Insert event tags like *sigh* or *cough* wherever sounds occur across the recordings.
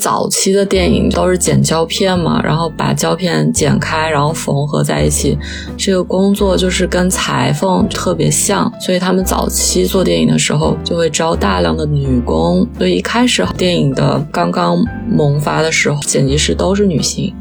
早期的电影都是剪胶片嘛，然后把胶片剪开，然后缝合在一起，这个工作就是跟裁缝特别像，所以他们早期做电影的时候就会招大量的女工，所以一开始电影的刚刚萌发的时候，剪辑师都是女性。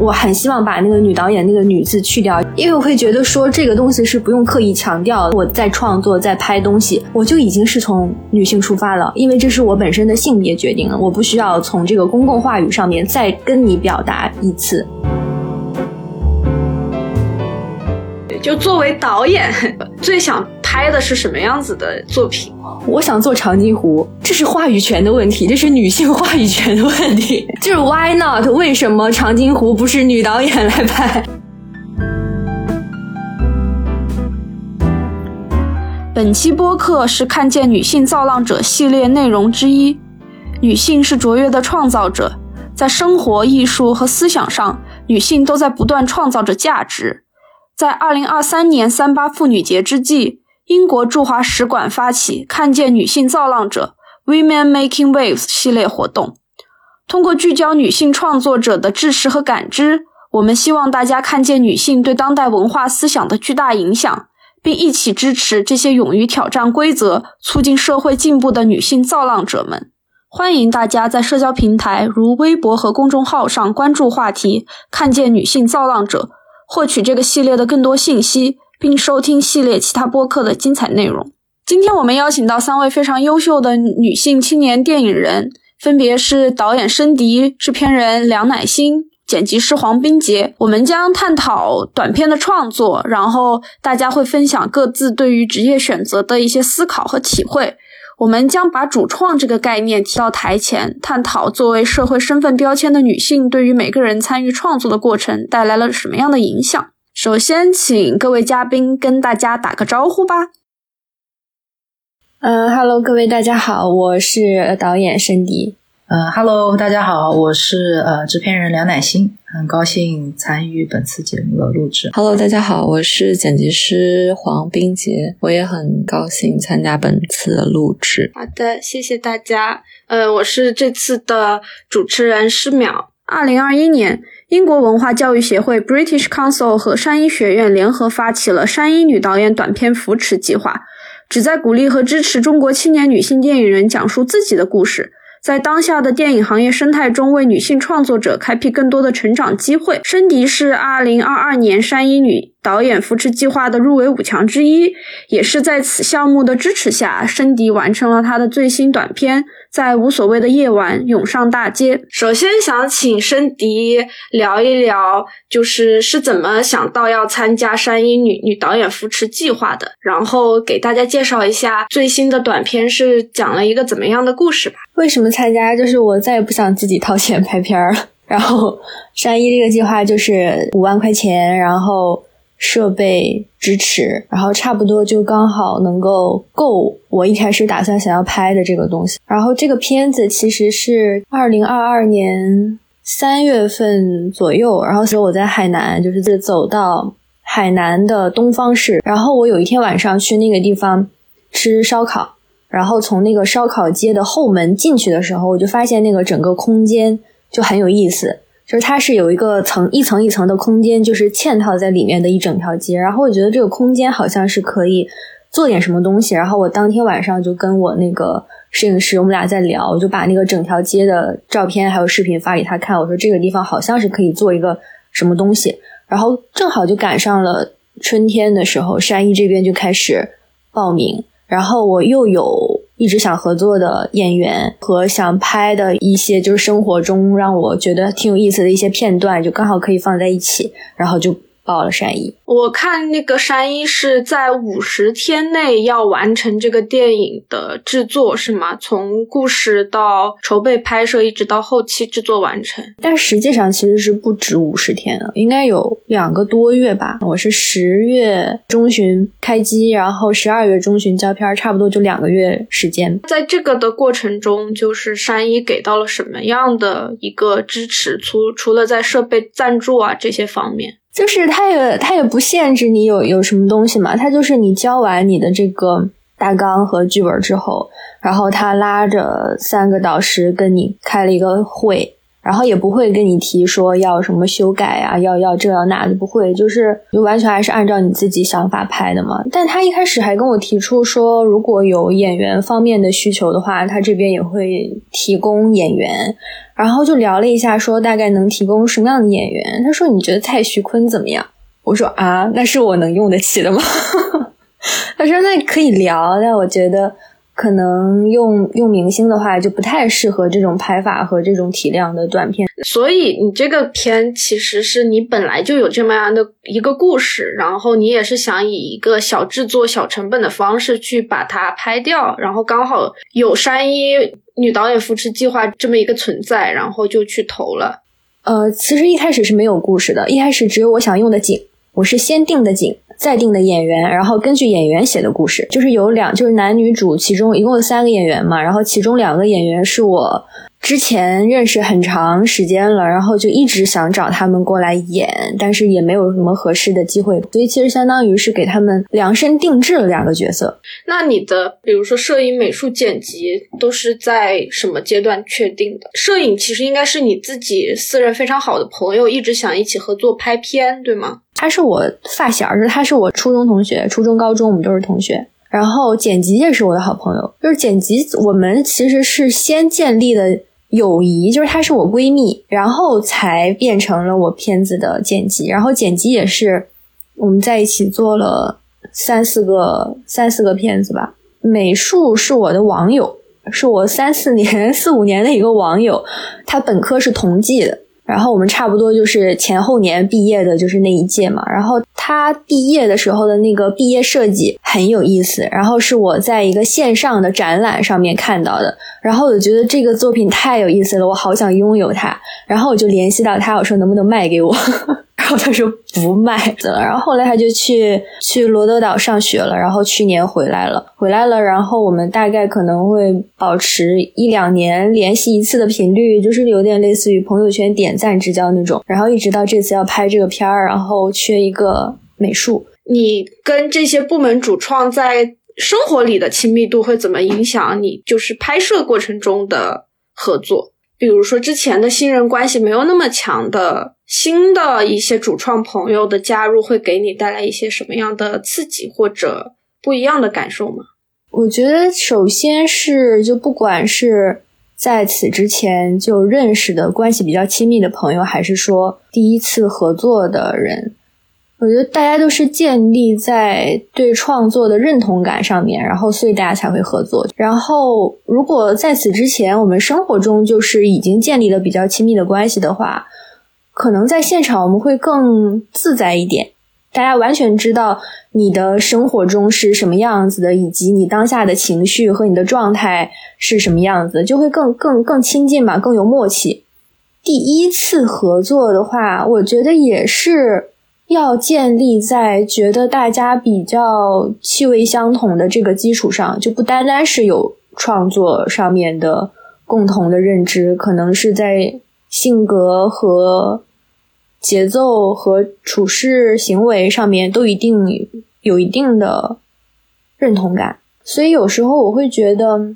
我很希望把那个女导演那个女字去掉，因为我会觉得说这个东西是不用刻意强调。我在创作，在拍东西，我就已经是从女性出发了，因为这是我本身的性别决定了，我不需要从这个公共话语上面再跟你表达一次。就作为导演，*laughs* 最想拍的是什么样子的作品？我想做长津湖，这是话语权的问题，这是女性话语权的问题。*laughs* 就是 Why not？为什么长津湖不是女导演来拍？本期播客是看见女性造浪者系列内容之一。女性是卓越的创造者，在生活、艺术和思想上，女性都在不断创造着价值。在二零二三年三八妇女节之际。英国驻华使馆发起“看见女性造浪者 ”（Women Making Waves） 系列活动，通过聚焦女性创作者的知识和感知，我们希望大家看见女性对当代文化思想的巨大影响，并一起支持这些勇于挑战规则、促进社会进步的女性造浪者们。欢迎大家在社交平台如微博和公众号上关注话题“看见女性造浪者”，获取这个系列的更多信息。并收听系列其他播客的精彩内容。今天我们邀请到三位非常优秀的女性青年电影人，分别是导演申迪、制片人梁乃馨、剪辑师黄冰洁。我们将探讨短片的创作，然后大家会分享各自对于职业选择的一些思考和体会。我们将把主创这个概念提到台前，探讨作为社会身份标签的女性对于每个人参与创作的过程带来了什么样的影响。首先，请各位嘉宾跟大家打个招呼吧。嗯哈喽，各位大家好，我是导演申迪。嗯哈喽，大家好，我是呃制片人梁乃馨，很高兴参与本次节目的录制。Hello，大家好，我是剪辑师黄冰洁，我也很高兴参加本次的录制。好的，谢谢大家。呃，我是这次的主持人施淼。二零二一年。英国文化教育协会 （British Council） 和山一学院联合发起了山一女导演短片扶持计划，旨在鼓励和支持中国青年女性电影人讲述自己的故事。在当下的电影行业生态中，为女性创作者开辟更多的成长机会。申迪是2022年山一女导演扶持计划的入围五强之一，也是在此项目的支持下，申迪完成了他的最新短片。在无所谓的夜晚涌上大街。首先想请申迪聊一聊，就是是怎么想到要参加山鹰女女导演扶持计划的，然后给大家介绍一下最新的短片是讲了一个怎么样的故事吧。为什么参加？就是我再也不想自己掏钱拍片儿了。然后山一这个计划就是五万块钱，然后。设备支持，然后差不多就刚好能够够我一开始打算想要拍的这个东西。然后这个片子其实是二零二二年三月份左右，然后所以我在海南，就是走到海南的东方市。然后我有一天晚上去那个地方吃烧烤，然后从那个烧烤街的后门进去的时候，我就发现那个整个空间就很有意思。就是它是有一个层一层一层的空间，就是嵌套在里面的一整条街。然后我觉得这个空间好像是可以做点什么东西。然后我当天晚上就跟我那个摄影师，我们俩在聊，我就把那个整条街的照片还有视频发给他看。我说这个地方好像是可以做一个什么东西。然后正好就赶上了春天的时候，山一这边就开始报名。然后我又有。一直想合作的演员和想拍的一些就是生活中让我觉得挺有意思的一些片段，就刚好可以放在一起，然后就。报了山一，我看那个山一是在五十天内要完成这个电影的制作，是吗？从故事到筹备拍摄，一直到后期制作完成。但实际上其实是不止五十天的，应该有两个多月吧。我是十月中旬开机，然后十二月中旬交片，差不多就两个月时间。在这个的过程中，就是山一给到了什么样的一个支持？除除了在设备赞助啊这些方面。就是他也他也不限制你有有什么东西嘛，他就是你交完你的这个大纲和剧本之后，然后他拉着三个导师跟你开了一个会。然后也不会跟你提说要什么修改啊，要要这要那的，不会，就是就完全还是按照你自己想法拍的嘛。但他一开始还跟我提出说，如果有演员方面的需求的话，他这边也会提供演员。然后就聊了一下，说大概能提供什么样的演员。他说你觉得蔡徐坤怎么样？我说啊，那是我能用得起的吗？*laughs* 他说那可以聊，但我觉得。可能用用明星的话就不太适合这种拍法和这种体量的短片，所以你这个片其实是你本来就有这么样的一个故事，然后你也是想以一个小制作、小成本的方式去把它拍掉，然后刚好有山一女导演扶持计划这么一个存在，然后就去投了。呃，其实一开始是没有故事的，一开始只有我想用的景，我是先定的景。再定的演员，然后根据演员写的故事，就是有两，就是男女主，其中一共有三个演员嘛，然后其中两个演员是我。之前认识很长时间了，然后就一直想找他们过来演，但是也没有什么合适的机会，所以其实相当于是给他们量身定制了两个角色。那你的，比如说摄影、美术、剪辑，都是在什么阶段确定的？摄影其实应该是你自己私人非常好的朋友，一直想一起合作拍片，对吗？他是我发小，是他是我初中同学，初中、高中我们都是同学。然后剪辑也是我的好朋友，就是剪辑我们其实是先建立的。友谊就是她是我闺蜜，然后才变成了我片子的剪辑，然后剪辑也是我们在一起做了三四个三四个片子吧。美术是我的网友，是我三四年 *laughs* 四五年的一个网友，他本科是同济的。然后我们差不多就是前后年毕业的，就是那一届嘛。然后他毕业的时候的那个毕业设计很有意思，然后是我在一个线上的展览上面看到的。然后我觉得这个作品太有意思了，我好想拥有它。然后我就联系到他，我说能不能卖给我？然后他说不卖了。然后后来他就去去罗德岛上学了，然后去年回来了，回来了。然后我们大概可能会保持一两年联系一次的频率，就是有点类似于朋友圈点赞之交那种。然后一直到这次要拍这个片儿，然后缺一个美术。你跟这些部门主创在生活里的亲密度会怎么影响你？就是拍摄过程中的合作。比如说，之前的信任关系没有那么强的新的一些主创朋友的加入，会给你带来一些什么样的刺激或者不一样的感受吗？我觉得，首先是就不管是在此之前就认识的关系比较亲密的朋友，还是说第一次合作的人。我觉得大家都是建立在对创作的认同感上面，然后所以大家才会合作。然后如果在此之前我们生活中就是已经建立了比较亲密的关系的话，可能在现场我们会更自在一点。大家完全知道你的生活中是什么样子的，以及你当下的情绪和你的状态是什么样子，就会更更更亲近嘛，更有默契。第一次合作的话，我觉得也是。要建立在觉得大家比较气味相同的这个基础上，就不单单是有创作上面的共同的认知，可能是在性格和节奏和处事行为上面都一定有一定的认同感。所以有时候我会觉得，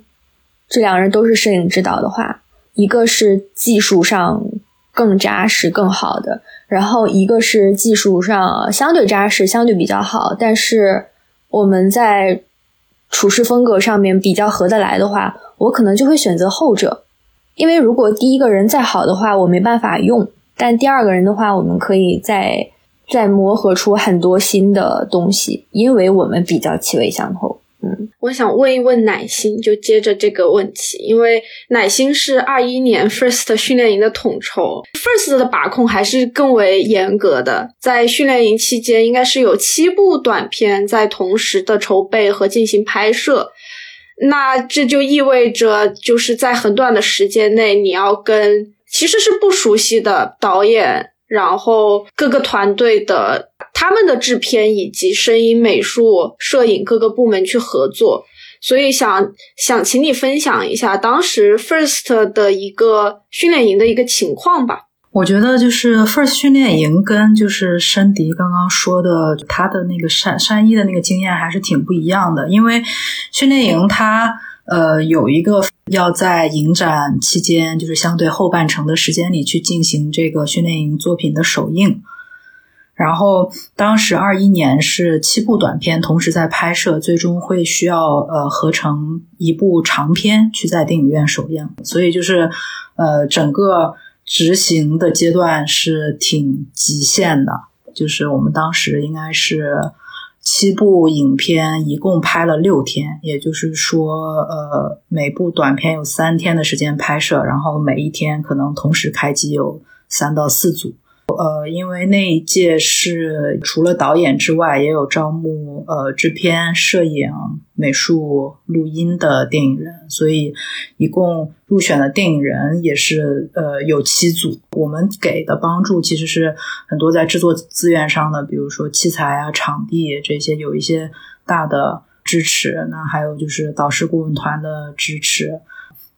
这两人都是摄影指导的话，一个是技术上更扎实、更好的。然后一个是技术上相对扎实，相对比较好，但是我们在处事风格上面比较合得来的话，我可能就会选择后者，因为如果第一个人再好的话，我没办法用，但第二个人的话，我们可以再再磨合出很多新的东西，因为我们比较气味相投。我想问一问奶星，就接着这个问题，因为奶星是二一年 *laughs* First 训练营的统筹，First 的把控还是更为严格的。在训练营期间，应该是有七部短片在同时的筹备和进行拍摄，那这就意味着就是在很短的时间内，你要跟其实是不熟悉的导演，然后各个团队的。他们的制片以及声音、美术、摄影各个部门去合作，所以想想请你分享一下当时 First 的一个训练营的一个情况吧。我觉得就是 First 训练营跟就是申迪刚刚说的他的那个山山一的那个经验还是挺不一样的，因为训练营它呃有一个要在影展期间就是相对后半程的时间里去进行这个训练营作品的首映，然后当时二一年是七部短片同时在拍摄，最终会需要呃合成一部长片去在电影院首映，所以就是呃整个。执行的阶段是挺极限的，就是我们当时应该是七部影片，一共拍了六天，也就是说，呃，每部短片有三天的时间拍摄，然后每一天可能同时开机有三到四组。呃，因为那一届是除了导演之外，也有招募呃制片、摄影、美术、录音的电影人，所以一共入选的电影人也是呃有七组。我们给的帮助其实是很多在制作资源上的，比如说器材啊、场地这些有一些大的支持。那还有就是导师顾问团的支持。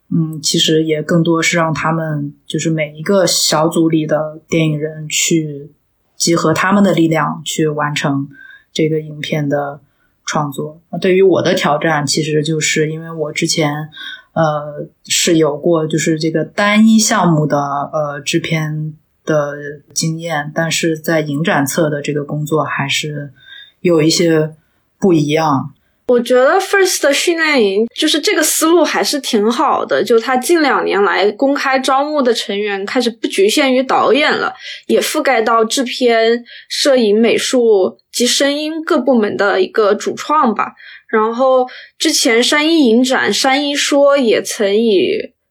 嗯，其实也更多是让他们，就是每一个小组里的电影人去集合他们的力量去完成这个影片的创作。对于我的挑战，其实就是因为我之前呃是有过就是这个单一项目的呃制片的经验，但是在影展侧的这个工作还是有一些不一样。我觉得 First 的训练营就是这个思路还是挺好的，就他近两年来公开招募的成员开始不局限于导演了，也覆盖到制片、摄影、美术及声音各部门的一个主创吧。然后之前山一影展，山一说也曾以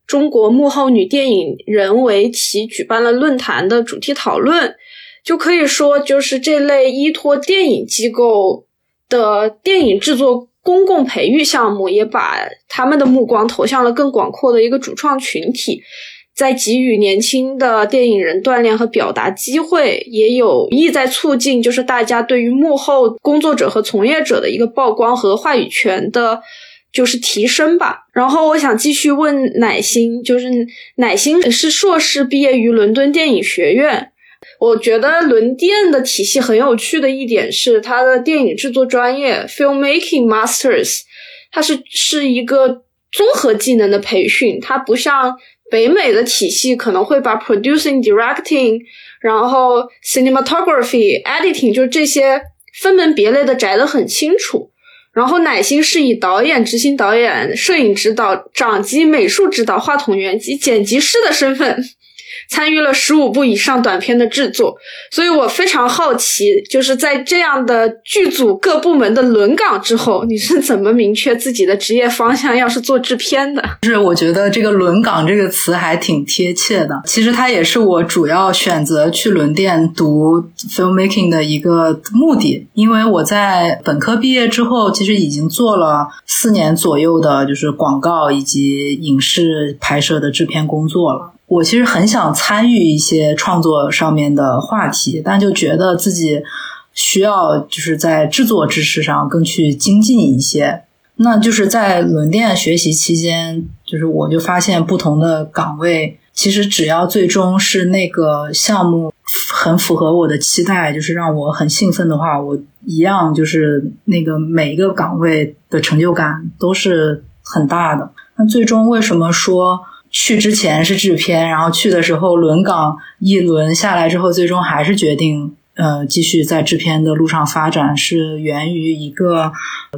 中国幕后女电影人为题举办了论坛的主题讨论，就可以说就是这类依托电影机构。的电影制作公共培育项目也把他们的目光投向了更广阔的一个主创群体，在给予年轻的电影人锻炼和表达机会，也有意在促进就是大家对于幕后工作者和从业者的一个曝光和话语权的，就是提升吧。然后我想继续问乃心，就是乃心是硕士毕业于伦敦电影学院。我觉得轮电的体系很有趣的一点是，它的电影制作专业 （Filmmaking Masters），它是是一个综合技能的培训。它不像北美的体系，可能会把 Producing、Directing，然后 Cinematography、Editing，就这些分门别类的摘得很清楚。然后乃心是以导演、执行导演、摄影指导、掌机、美术指导、话筒员及剪辑师的身份。参与了十五部以上短片的制作，所以我非常好奇，就是在这样的剧组各部门的轮岗之后，你是怎么明确自己的职业方向？要是做制片的，就是我觉得这个“轮岗”这个词还挺贴切的。其实它也是我主要选择去轮店读 filmmaking 的一个目的，因为我在本科毕业之后，其实已经做了四年左右的，就是广告以及影视拍摄的制片工作了。我其实很想参与一些创作上面的话题，但就觉得自己需要就是在制作知识上更去精进一些。那就是在轮店学习期间，就是我就发现不同的岗位，其实只要最终是那个项目很符合我的期待，就是让我很兴奋的话，我一样就是那个每一个岗位的成就感都是很大的。那最终为什么说？去之前是制片，然后去的时候轮岗一轮下来之后，最终还是决定呃继续在制片的路上发展，是源于一个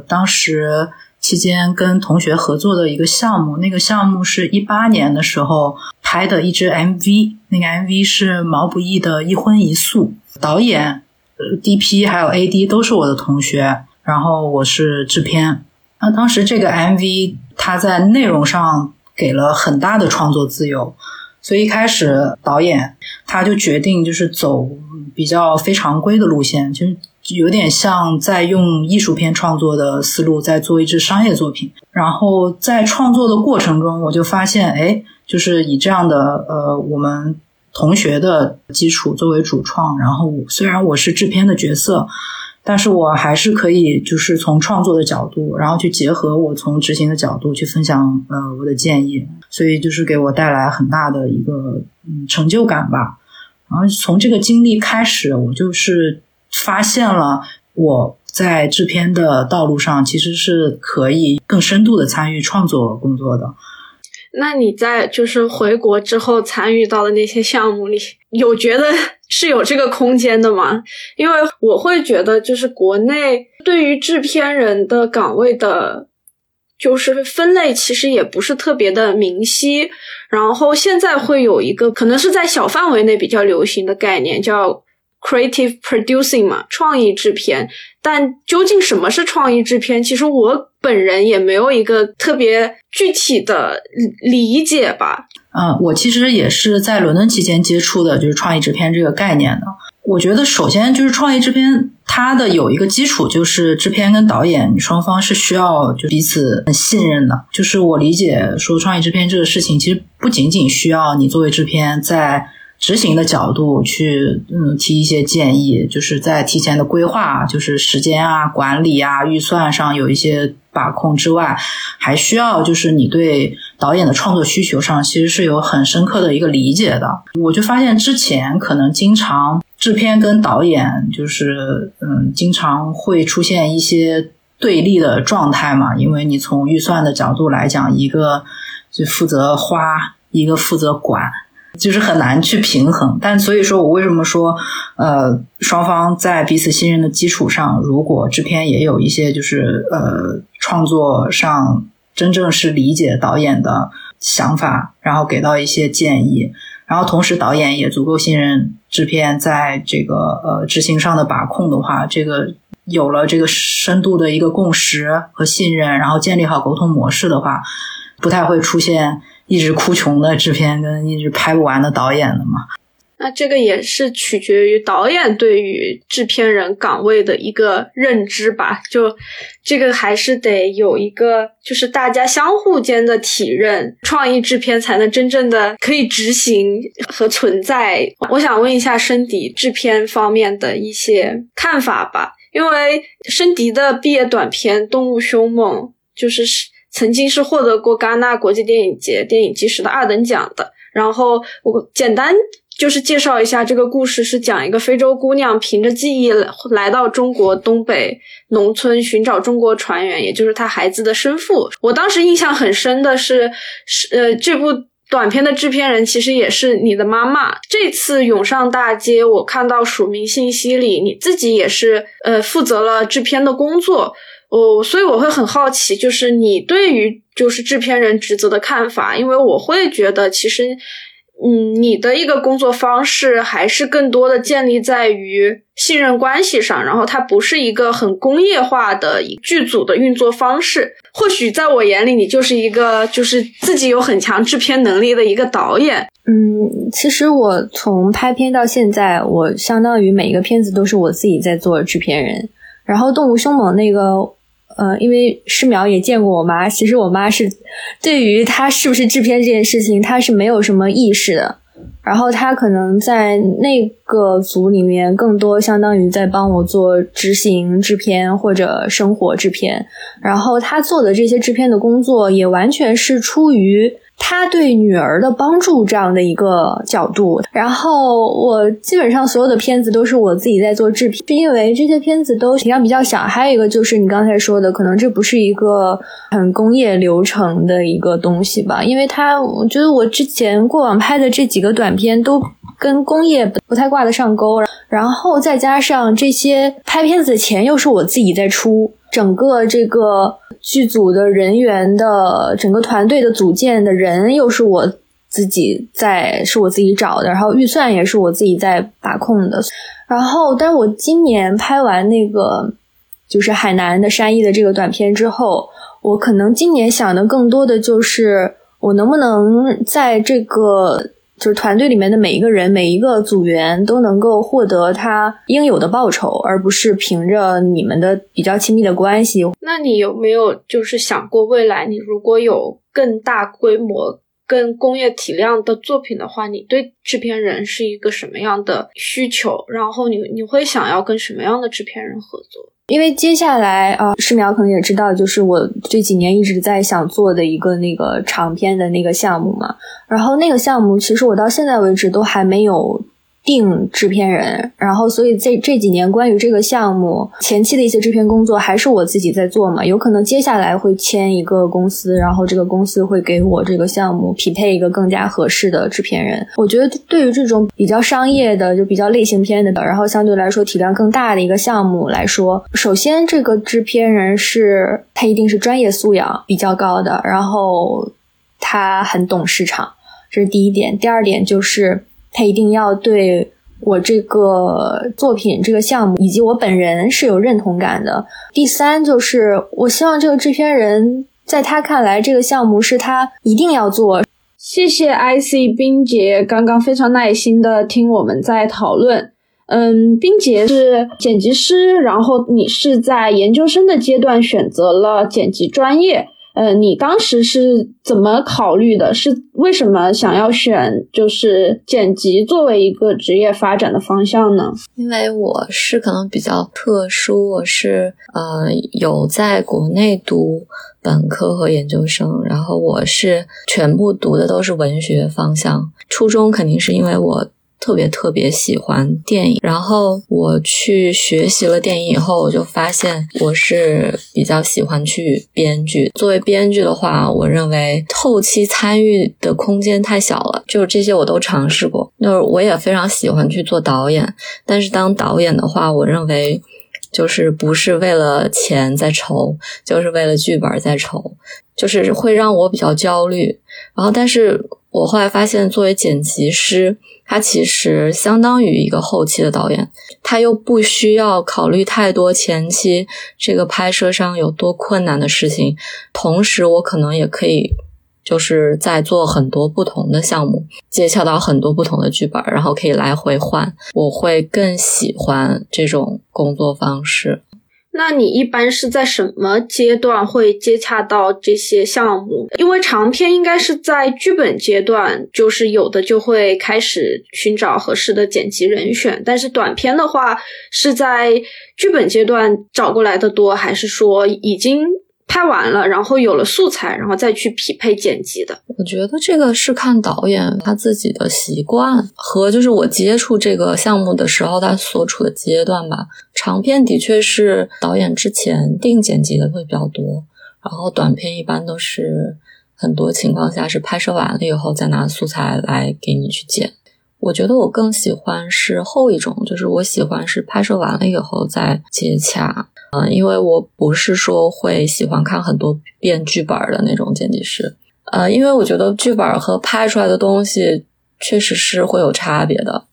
当时期间跟同学合作的一个项目。那个项目是一八年的时候拍的一支 MV，那个 MV 是毛不易的一荤一素，导演、呃 DP 还有 AD 都是我的同学，然后我是制片。那当时这个 MV 它在内容上。给了很大的创作自由，所以一开始导演他就决定就是走比较非常规的路线，就是有点像在用艺术片创作的思路在做一支商业作品。然后在创作的过程中，我就发现，哎，就是以这样的呃我们同学的基础作为主创，然后虽然我是制片的角色。但是我还是可以，就是从创作的角度，然后去结合我从执行的角度去分享呃我的建议，所以就是给我带来很大的一个嗯成就感吧。然后从这个经历开始，我就是发现了我在制片的道路上其实是可以更深度的参与创作工作的。那你在就是回国之后参与到的那些项目里，有觉得 *laughs* 是有这个空间的吗？因为我会觉得，就是国内对于制片人的岗位的，就是分类其实也不是特别的明晰。然后现在会有一个可能是在小范围内比较流行的概念，叫 creative producing 嘛，创意制片。但究竟什么是创意制片？其实我本人也没有一个特别具体的理解吧。嗯，我其实也是在伦敦期间接触的，就是创意制片这个概念的。我觉得首先就是创意制片，它的有一个基础就是制片跟导演双方是需要就彼此很信任的。就是我理解说创意制片这个事情，其实不仅仅需要你作为制片在。执行的角度去，嗯，提一些建议，就是在提前的规划，就是时间啊、管理啊、预算上有一些把控之外，还需要就是你对导演的创作需求上其实是有很深刻的一个理解的。我就发现之前可能经常制片跟导演就是嗯，经常会出现一些对立的状态嘛，因为你从预算的角度来讲，一个就负责花，一个负责管。就是很难去平衡，但所以说我为什么说，呃，双方在彼此信任的基础上，如果制片也有一些就是呃创作上真正是理解导演的想法，然后给到一些建议，然后同时导演也足够信任制片在这个呃执行上的把控的话，这个有了这个深度的一个共识和信任，然后建立好沟通模式的话，不太会出现。一直哭穷的制片跟一直拍不完的导演的嘛，那这个也是取决于导演对于制片人岗位的一个认知吧。就这个还是得有一个，就是大家相互间的体认，创意制片才能真正的可以执行和存在。我想问一下申迪制片方面的一些看法吧，因为申迪的毕业短片《动物凶猛》就是是。曾经是获得过戛纳国际电影节电影纪实的二等奖的。然后我简单就是介绍一下这个故事，是讲一个非洲姑娘凭着记忆来到中国东北农村寻找中国船员，也就是她孩子的生父。我当时印象很深的是，是呃这部短片的制片人其实也是你的妈妈。这次涌上大街，我看到署名信息里你自己也是呃负责了制片的工作。哦，所以我会很好奇，就是你对于就是制片人职责的看法，因为我会觉得其实，嗯，你的一个工作方式还是更多的建立在于信任关系上，然后它不是一个很工业化的剧组的运作方式。或许在我眼里，你就是一个就是自己有很强制片能力的一个导演。嗯，其实我从拍片到现在，我相当于每一个片子都是我自己在做制片人，然后《动物凶猛》那个。呃，因为师苗也见过我妈，其实我妈是对于她是不是制片这件事情，她是没有什么意识的。然后她可能在那个组里面，更多相当于在帮我做执行制片或者生活制片。然后她做的这些制片的工作，也完全是出于。他对女儿的帮助这样的一个角度，然后我基本上所有的片子都是我自己在做制片，是因为这些片子都体量比较小。还有一个就是你刚才说的，可能这不是一个很工业流程的一个东西吧？因为它，我觉得我之前过往拍的这几个短片都跟工业不太挂得上钩，然后再加上这些拍片子的钱又是我自己在出。整个这个剧组的人员的整个团队的组建的人又是我自己在，是我自己找的，然后预算也是我自己在把控的。然后，但是我今年拍完那个就是海南的山艺的这个短片之后，我可能今年想的更多的就是我能不能在这个。就是团队里面的每一个人，每一个组员都能够获得他应有的报酬，而不是凭着你们的比较亲密的关系。那你有没有就是想过，未来你如果有更大规模、跟工业体量的作品的话，你对制片人是一个什么样的需求？然后你你会想要跟什么样的制片人合作？因为接下来啊，师苗可能也知道，就是我这几年一直在想做的一个那个长片的那个项目嘛。然后那个项目，其实我到现在为止都还没有定制片人，然后所以这这几年关于这个项目前期的一些制片工作还是我自己在做嘛，有可能接下来会签一个公司，然后这个公司会给我这个项目匹配一个更加合适的制片人。我觉得对于这种比较商业的，就比较类型片的，然后相对来说体量更大的一个项目来说，首先这个制片人是他一定是专业素养比较高的，然后他很懂市场。这是第一点，第二点就是他一定要对我这个作品、这个项目以及我本人是有认同感的。第三就是我希望这个制片人在他看来，这个项目是他一定要做。谢谢 IC 冰洁，刚刚非常耐心的听我们在讨论。嗯，冰洁是剪辑师，然后你是在研究生的阶段选择了剪辑专业。呃，你当时是怎么考虑的？是为什么想要选就是剪辑作为一个职业发展的方向呢？因为我是可能比较特殊，我是呃有在国内读本科和研究生，然后我是全部读的都是文学方向。初中肯定是因为我。特别特别喜欢电影，然后我去学习了电影以后，我就发现我是比较喜欢去编剧。作为编剧的话，我认为后期参与的空间太小了，就是这些我都尝试过。就是我也非常喜欢去做导演，但是当导演的话，我认为就是不是为了钱在愁，就是为了剧本在愁，就是会让我比较焦虑。然后，但是我后来发现，作为剪辑师。他其实相当于一个后期的导演，他又不需要考虑太多前期这个拍摄上有多困难的事情。同时，我可能也可以就是在做很多不同的项目，接洽到很多不同的剧本，然后可以来回换。我会更喜欢这种工作方式。那你一般是在什么阶段会接洽到这些项目？因为长篇应该是在剧本阶段，就是有的就会开始寻找合适的剪辑人选，但是短片的话是在剧本阶段找过来的多，还是说已经？拍完了，然后有了素材，然后再去匹配剪辑的。我觉得这个是看导演他自己的习惯和就是我接触这个项目的时候他所处的阶段吧。长片的确是导演之前定剪辑的会比较多，然后短片一般都是很多情况下是拍摄完了以后再拿素材来给你去剪。我觉得我更喜欢是后一种，就是我喜欢是拍摄完了以后再接洽。嗯，因为我不是说会喜欢看很多遍剧本的那种剪辑师，呃，因为我觉得剧本和拍出来的东西确实是会有差别的，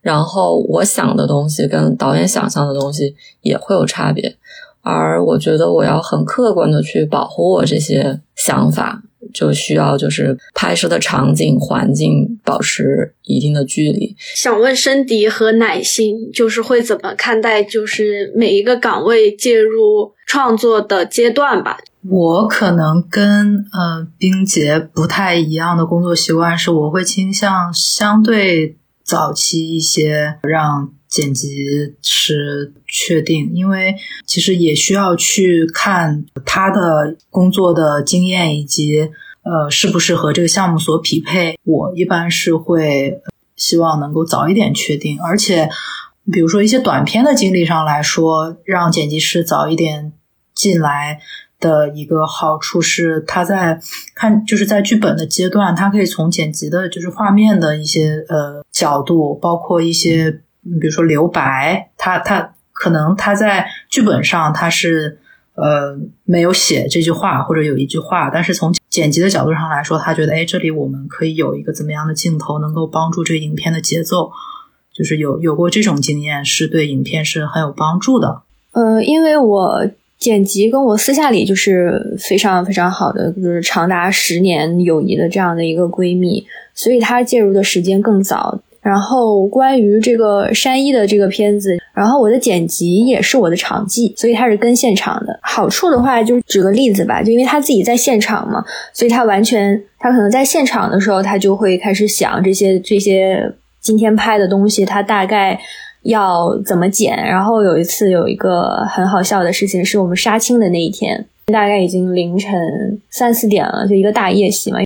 然后我想的东西跟导演想象的东西也会有差别，而我觉得我要很客观的去保护我这些想法。就需要就是拍摄的场景环境保持一定的距离。想问申迪和乃馨，就是会怎么看待就是每一个岗位介入创作的阶段吧？我可能跟呃冰洁不太一样的工作习惯是，我会倾向相对早期一些让。剪辑师确定，因为其实也需要去看他的工作的经验以及呃是不是和这个项目所匹配。我一般是会希望能够早一点确定，而且比如说一些短片的经历上来说，让剪辑师早一点进来的一个好处是，他在看就是在剧本的阶段，他可以从剪辑的就是画面的一些呃角度，包括一些。你比如说留白，他他可能他在剧本上他是呃没有写这句话或者有一句话，但是从剪辑的角度上来说，他觉得哎这里我们可以有一个怎么样的镜头能够帮助这个影片的节奏，就是有有过这种经验是对影片是很有帮助的。呃，因为我剪辑跟我私下里就是非常非常好的，就是长达十年友谊的这样的一个闺蜜，所以她介入的时间更早。然后关于这个山一的这个片子，然后我的剪辑也是我的场记，所以他是跟现场的。好处的话，就举个例子吧，就因为他自己在现场嘛，所以他完全他可能在现场的时候，他就会开始想这些这些今天拍的东西，他大概要怎么剪。然后有一次有一个很好笑的事情，是我们杀青的那一天，大概已经凌晨三四点了，就一个大夜戏嘛，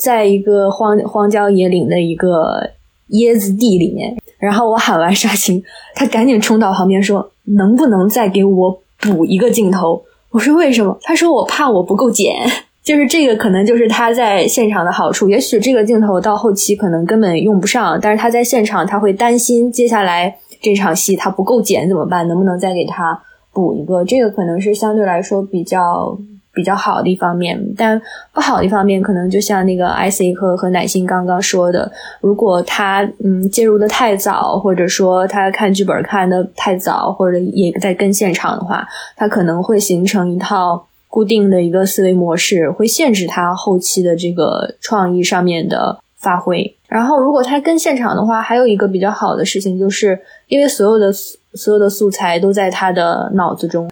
在一个荒荒郊野岭的一个。椰子地里面，然后我喊完杀青，他赶紧冲到旁边说：“能不能再给我补一个镜头？”我说：“为什么？”他说：“我怕我不够剪。”就是这个可能就是他在现场的好处。也许这个镜头到后期可能根本用不上，但是他在现场他会担心接下来这场戏他不够剪怎么办？能不能再给他补一个？这个可能是相对来说比较。比较好的一方面，但不好的一方面，可能就像那个 IC 和和奶心刚刚说的，如果他嗯介入的太早，或者说他看剧本看的太早，或者也在跟现场的话，他可能会形成一套固定的一个思维模式，会限制他后期的这个创意上面的发挥。然后，如果他跟现场的话，还有一个比较好的事情，就是因为所有的所有的素材都在他的脑子中。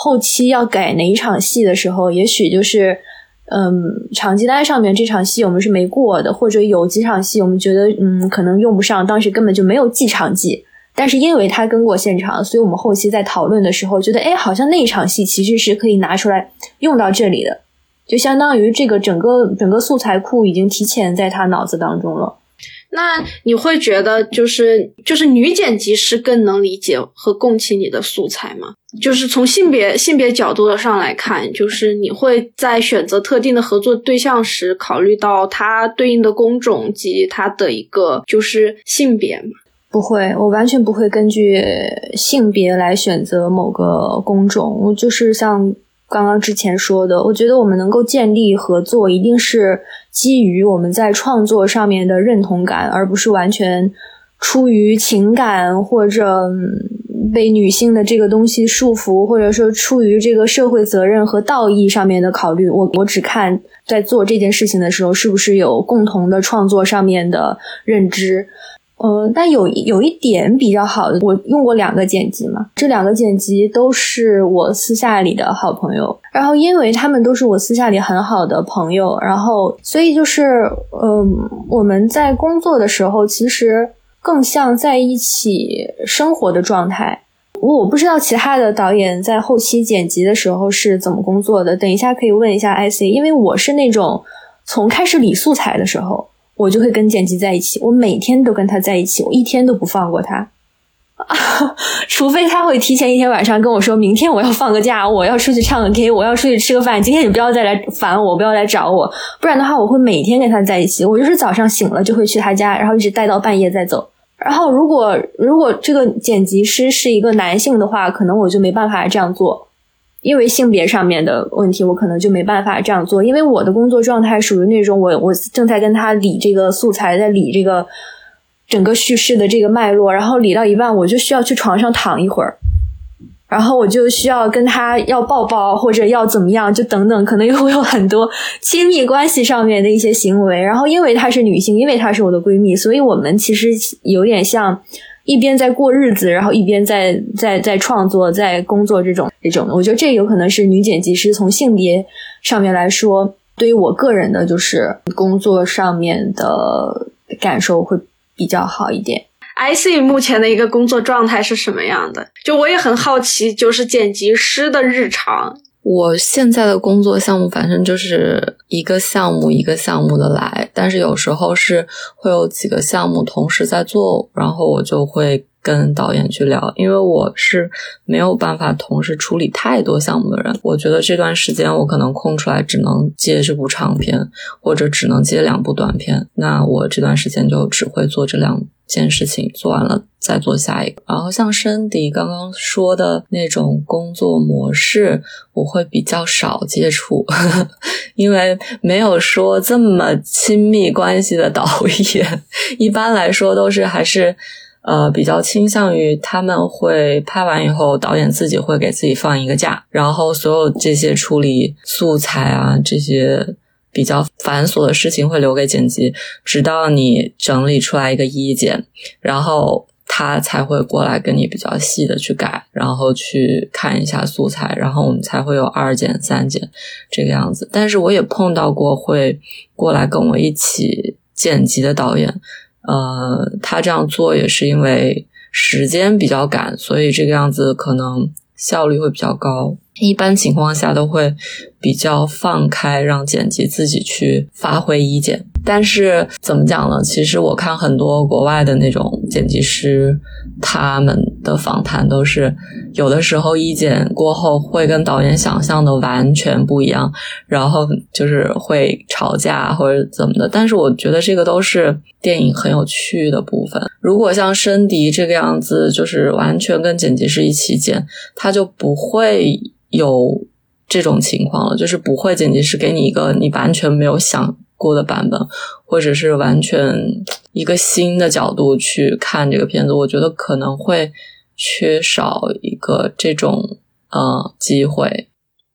后期要改哪一场戏的时候，也许就是，嗯，场记单上面这场戏我们是没过的，或者有几场戏我们觉得，嗯，可能用不上，当时根本就没有记场记。但是因为他跟过现场，所以我们后期在讨论的时候，觉得，哎，好像那一场戏其实是可以拿出来用到这里的，就相当于这个整个整个素材库已经提前在他脑子当中了。那你会觉得，就是就是女剪辑师更能理解和共情你的素材吗？就是从性别性别角度上来看，就是你会在选择特定的合作对象时，考虑到它对应的工种及它的一个就是性别吗？不会，我完全不会根据性别来选择某个工种。我就是像刚刚之前说的，我觉得我们能够建立合作，一定是基于我们在创作上面的认同感，而不是完全出于情感或者。被女性的这个东西束缚，或者说出于这个社会责任和道义上面的考虑，我我只看在做这件事情的时候是不是有共同的创作上面的认知。嗯，但有有一点比较好的，我用过两个剪辑嘛，这两个剪辑都是我私下里的好朋友，然后因为他们都是我私下里很好的朋友，然后所以就是嗯，我们在工作的时候其实。更像在一起生活的状态。我不知道其他的导演在后期剪辑的时候是怎么工作的。等一下可以问一下 IC，因为我是那种从开始理素材的时候，我就会跟剪辑在一起，我每天都跟他在一起，我一天都不放过他。啊 *laughs* 除非他会提前一天晚上跟我说，明天我要放个假，我要出去唱个 K，我要出去吃个饭。今天你不要再来烦我，不要来找我，不然的话我会每天跟他在一起。我就是早上醒了就会去他家，然后一直待到半夜再走。然后如果如果这个剪辑师是一个男性的话，可能我就没办法这样做，因为性别上面的问题，我可能就没办法这样做。因为我的工作状态属于那种，我我正在跟他理这个素材，在理这个。整个叙事的这个脉络，然后理到一半，我就需要去床上躺一会儿，然后我就需要跟他要抱抱或者要怎么样，就等等，可能又会有很多亲密关系上面的一些行为。然后因为她是女性，因为她是我的闺蜜，所以我们其实有点像一边在过日子，然后一边在在在创作、在工作这种这种。我觉得这有可能是女剪辑师从性别上面来说，对于我个人的就是工作上面的感受会。比较好一点。IC 目前的一个工作状态是什么样的？就我也很好奇，就是剪辑师的日常。我现在的工作项目，反正就是一个项目一个项目的来，但是有时候是会有几个项目同时在做，然后我就会。跟导演去聊，因为我是没有办法同时处理太多项目的人。我觉得这段时间我可能空出来，只能接这部长片，或者只能接两部短片。那我这段时间就只会做这两件事情，做完了再做下一个。然后像申迪刚刚说的那种工作模式，我会比较少接触，呵 *laughs* 呵因为没有说这么亲密关系的导演，一般来说都是还是。呃，比较倾向于他们会拍完以后，导演自己会给自己放一个假，然后所有这些处理素材啊这些比较繁琐的事情会留给剪辑，直到你整理出来一个一剪，然后他才会过来跟你比较细的去改，然后去看一下素材，然后我们才会有二剪三剪这个样子。但是我也碰到过会过来跟我一起剪辑的导演。呃，他这样做也是因为时间比较赶，所以这个样子可能效率会比较高。一般情况下都会比较放开，让剪辑自己去发挥意见。但是怎么讲呢？其实我看很多国外的那种剪辑师，他们的访谈都是有的时候意见过后会跟导演想象的完全不一样，然后就是会吵架或者怎么的。但是我觉得这个都是电影很有趣的部分。如果像申迪这个样子，就是完全跟剪辑师一起剪，他就不会有这种情况了，就是不会剪辑师给你一个你完全没有想。过的版本，或者是完全一个新的角度去看这个片子，我觉得可能会缺少一个这种呃机会。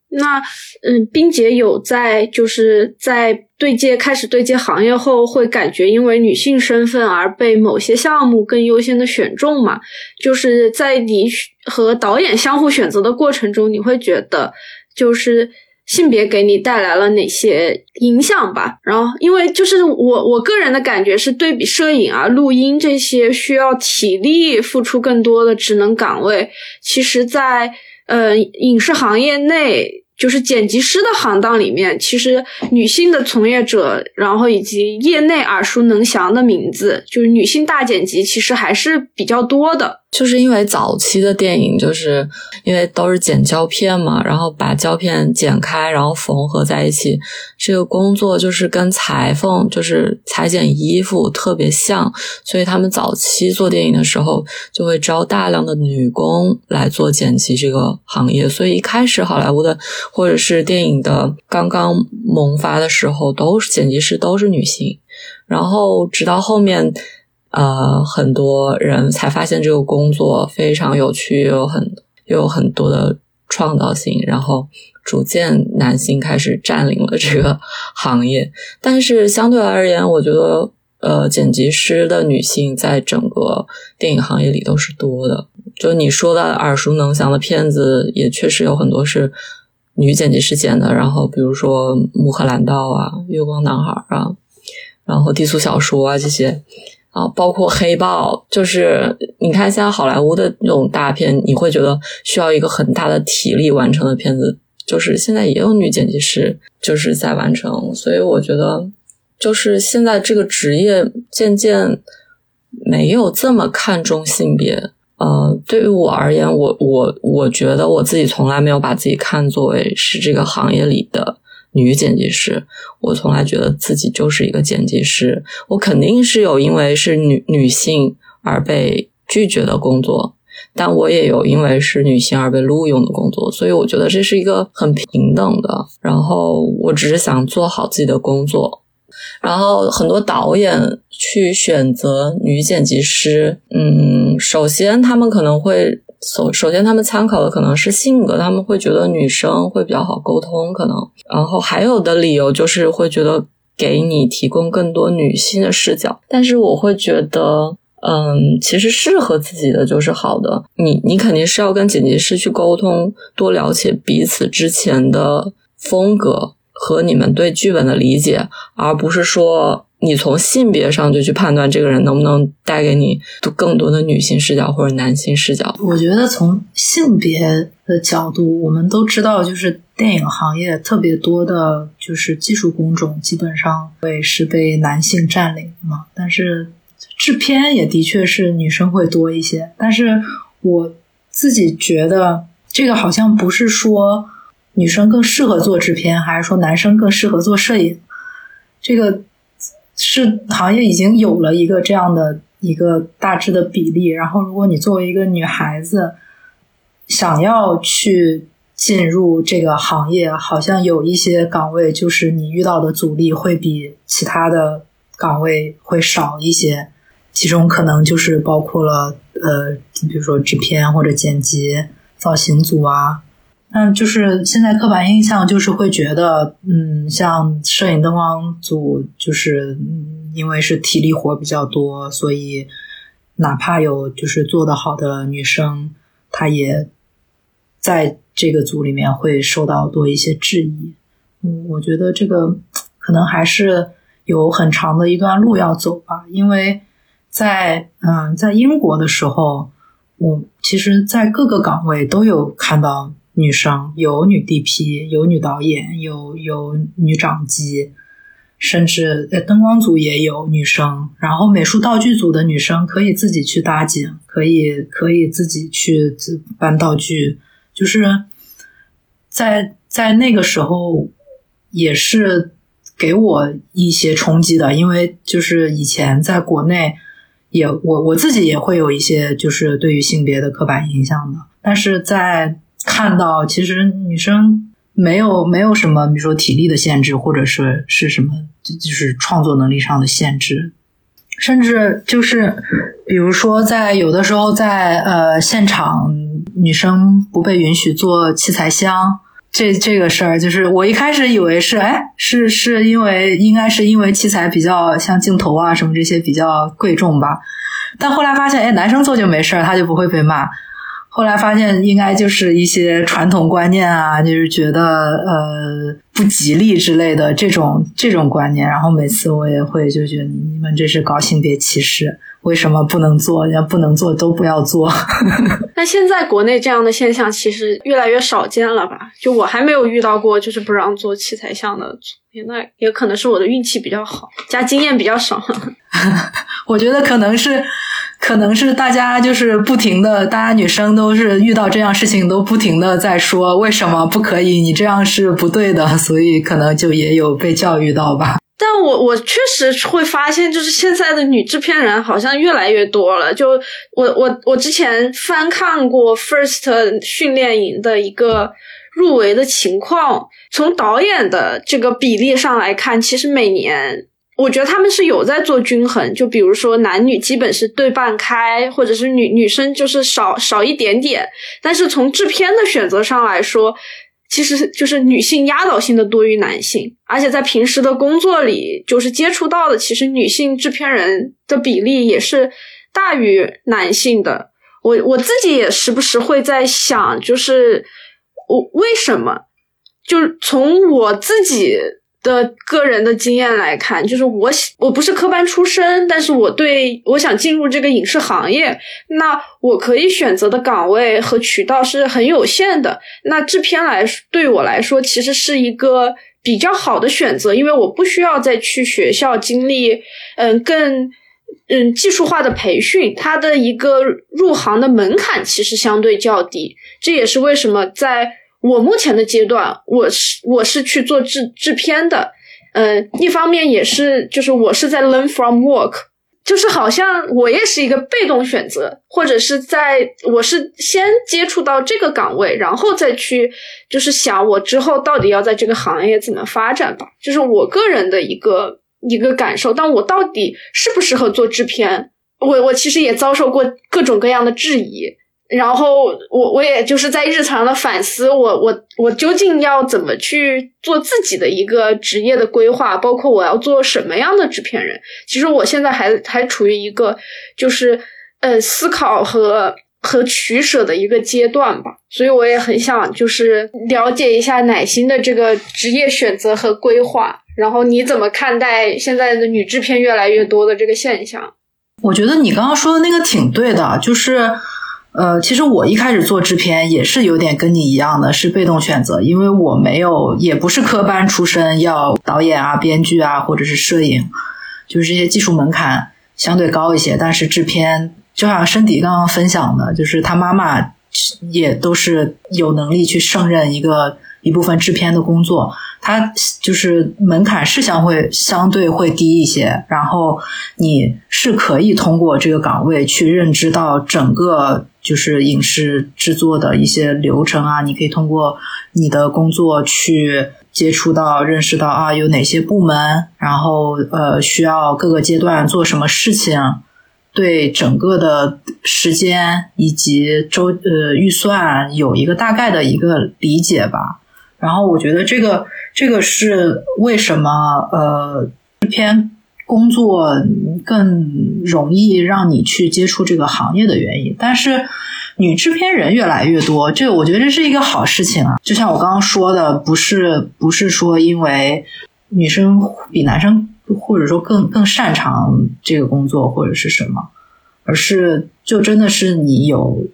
那嗯，冰姐有在就是在对接开始对接行业后，会感觉因为女性身份而被某些项目更优先的选中嘛？就是在你和导演相互选择的过程中，你会觉得就是。性别给你带来了哪些影响吧？然后，因为就是我我个人的感觉是，对比摄影啊、录音这些需要体力付出更多的职能岗位，其实，在呃影视行业内。就是剪辑师的行当里面，其实女性的从业者，然后以及业内耳熟能详的名字，就是女性大剪辑，其实还是比较多的。就是因为早期的电影，就是因为都是剪胶片嘛，然后把胶片剪开，然后缝合在一起，这个工作就是跟裁缝，就是裁剪衣服特别像，所以他们早期做电影的时候，就会招大量的女工来做剪辑这个行业。所以一开始好莱坞的。或者是电影的刚刚萌发的时候，都是剪辑师都是女性，然后直到后面，呃，很多人才发现这个工作非常有趣，又有很又有很多的创造性，然后逐渐男性开始占领了这个行业。但是相对而言，我觉得，呃，剪辑师的女性在整个电影行业里都是多的。就你说的耳熟能详的片子，也确实有很多是。女剪辑师剪的，然后比如说《穆赫兰道》啊，《月光男孩》啊，然后低俗小说啊这些啊，包括《黑豹》，就是你看现在好莱坞的那种大片，你会觉得需要一个很大的体力完成的片子，就是现在也有女剪辑师就是在完成，所以我觉得就是现在这个职业渐渐没有这么看重性别。呃，对于我而言，我我我觉得我自己从来没有把自己看作为是这个行业里的女剪辑师，我从来觉得自己就是一个剪辑师。我肯定是有因为是女女性而被拒绝的工作，但我也有因为是女性而被录用的工作，所以我觉得这是一个很平等的。然后我只是想做好自己的工作。然后很多导演去选择女剪辑师，嗯，首先他们可能会首首先他们参考的可能是性格，他们会觉得女生会比较好沟通，可能，然后还有的理由就是会觉得给你提供更多女性的视角。但是我会觉得，嗯，其实适合自己的就是好的。你你肯定是要跟剪辑师去沟通，多了解彼此之前的风格。和你们对剧本的理解，而不是说你从性别上就去判断这个人能不能带给你更多的女性视角或者男性视角。我觉得从性别的角度，我们都知道，就是电影行业特别多的，就是技术工种基本上会是被男性占领嘛。但是制片也的确是女生会多一些。但是我自己觉得，这个好像不是说。女生更适合做制片，还是说男生更适合做摄影？这个是行业已经有了一个这样的一个大致的比例。然后，如果你作为一个女孩子想要去进入这个行业，好像有一些岗位就是你遇到的阻力会比其他的岗位会少一些。其中可能就是包括了呃，比如说制片或者剪辑、造型组啊。嗯，就是现在刻板印象就是会觉得，嗯，像摄影灯光组，就是因为是体力活比较多，所以哪怕有就是做的好的女生，她也在这个组里面会受到多一些质疑。嗯，我觉得这个可能还是有很长的一段路要走吧，因为在嗯在英国的时候。我其实，在各个岗位都有看到女生，有女 DP，有女导演，有有女掌机，甚至呃灯光组也有女生，然后美术道具组的女生可以自己去搭景，可以可以自己去搬道具，就是在在那个时候也是给我一些冲击的，因为就是以前在国内。也我我自己也会有一些就是对于性别的刻板印象的，但是在看到其实女生没有没有什么，比如说体力的限制，或者是是什么，就是创作能力上的限制，甚至就是比如说在有的时候在呃现场，女生不被允许做器材箱。这这个事儿，就是我一开始以为是，哎，是是因为应该是因为器材比较像镜头啊什么这些比较贵重吧，但后来发现，哎，男生做就没事儿，他就不会被骂。后来发现应该就是一些传统观念啊，就是觉得呃不吉利之类的这种这种观念。然后每次我也会就觉得你们这是搞性别歧视，为什么不能做？要不能做都不要做。*laughs* 那现在国内这样的现象其实越来越少见了吧？就我还没有遇到过就是不让做器材项的，那也可能是我的运气比较好，加经验比较少。*laughs* 我觉得可能是。可能是大家就是不停的，大家女生都是遇到这样事情都不停的在说为什么不可以，你这样是不对的，*laughs* 所以可能就也有被教育到吧。但我我确实会发现，就是现在的女制片人好像越来越多了。就我我我之前翻看过 First 训练营的一个入围的情况，从导演的这个比例上来看，其实每年。我觉得他们是有在做均衡，就比如说男女基本是对半开，或者是女女生就是少少一点点。但是从制片的选择上来说，其实就是女性压倒性的多于男性，而且在平时的工作里，就是接触到的其实女性制片人的比例也是大于男性的。我我自己也时不时会在想，就是我为什么？就从我自己。的个人的经验来看，就是我我不是科班出身，但是我对我想进入这个影视行业，那我可以选择的岗位和渠道是很有限的。那制片来对我来说，其实是一个比较好的选择，因为我不需要再去学校经历嗯更嗯技术化的培训，它的一个入行的门槛其实相对较低。这也是为什么在。我目前的阶段，我是我是去做制制片的，嗯，一方面也是就是我是在 learn from work，就是好像我也是一个被动选择，或者是在我是先接触到这个岗位，然后再去就是想我之后到底要在这个行业怎么发展吧，就是我个人的一个一个感受。但我到底适不适合做制片，我我其实也遭受过各种各样的质疑。然后我我也就是在日常的反思，我我我究竟要怎么去做自己的一个职业的规划，包括我要做什么样的制片人。其实我现在还还处于一个就是呃思考和和取舍的一个阶段吧，所以我也很想就是了解一下奶心的这个职业选择和规划。然后你怎么看待现在的女制片越来越多的这个现象？我觉得你刚刚说的那个挺对的，就是。呃，其实我一开始做制片也是有点跟你一样的，是被动选择，因为我没有，也不是科班出身，要导演啊、编剧啊，或者是摄影，就是这些技术门槛相对高一些。但是制片，就像申迪刚刚分享的，就是他妈妈也都是有能力去胜任一个一部分制片的工作。他就是门槛是相会相对会低一些，然后你是可以通过这个岗位去认知到整个就是影视制作的一些流程啊，你可以通过你的工作去接触到、认识到啊有哪些部门，然后呃需要各个阶段做什么事情，对整个的时间以及周呃预算有一个大概的一个理解吧。然后我觉得这个这个是为什么呃片工作更容易让你去接触这个行业的原因。但是女制片人越来越多，这我觉得这是一个好事情啊。就像我刚刚说的，不是不是说因为女生比男生或者说更更擅长这个工作或者是什么，而是就真的是你有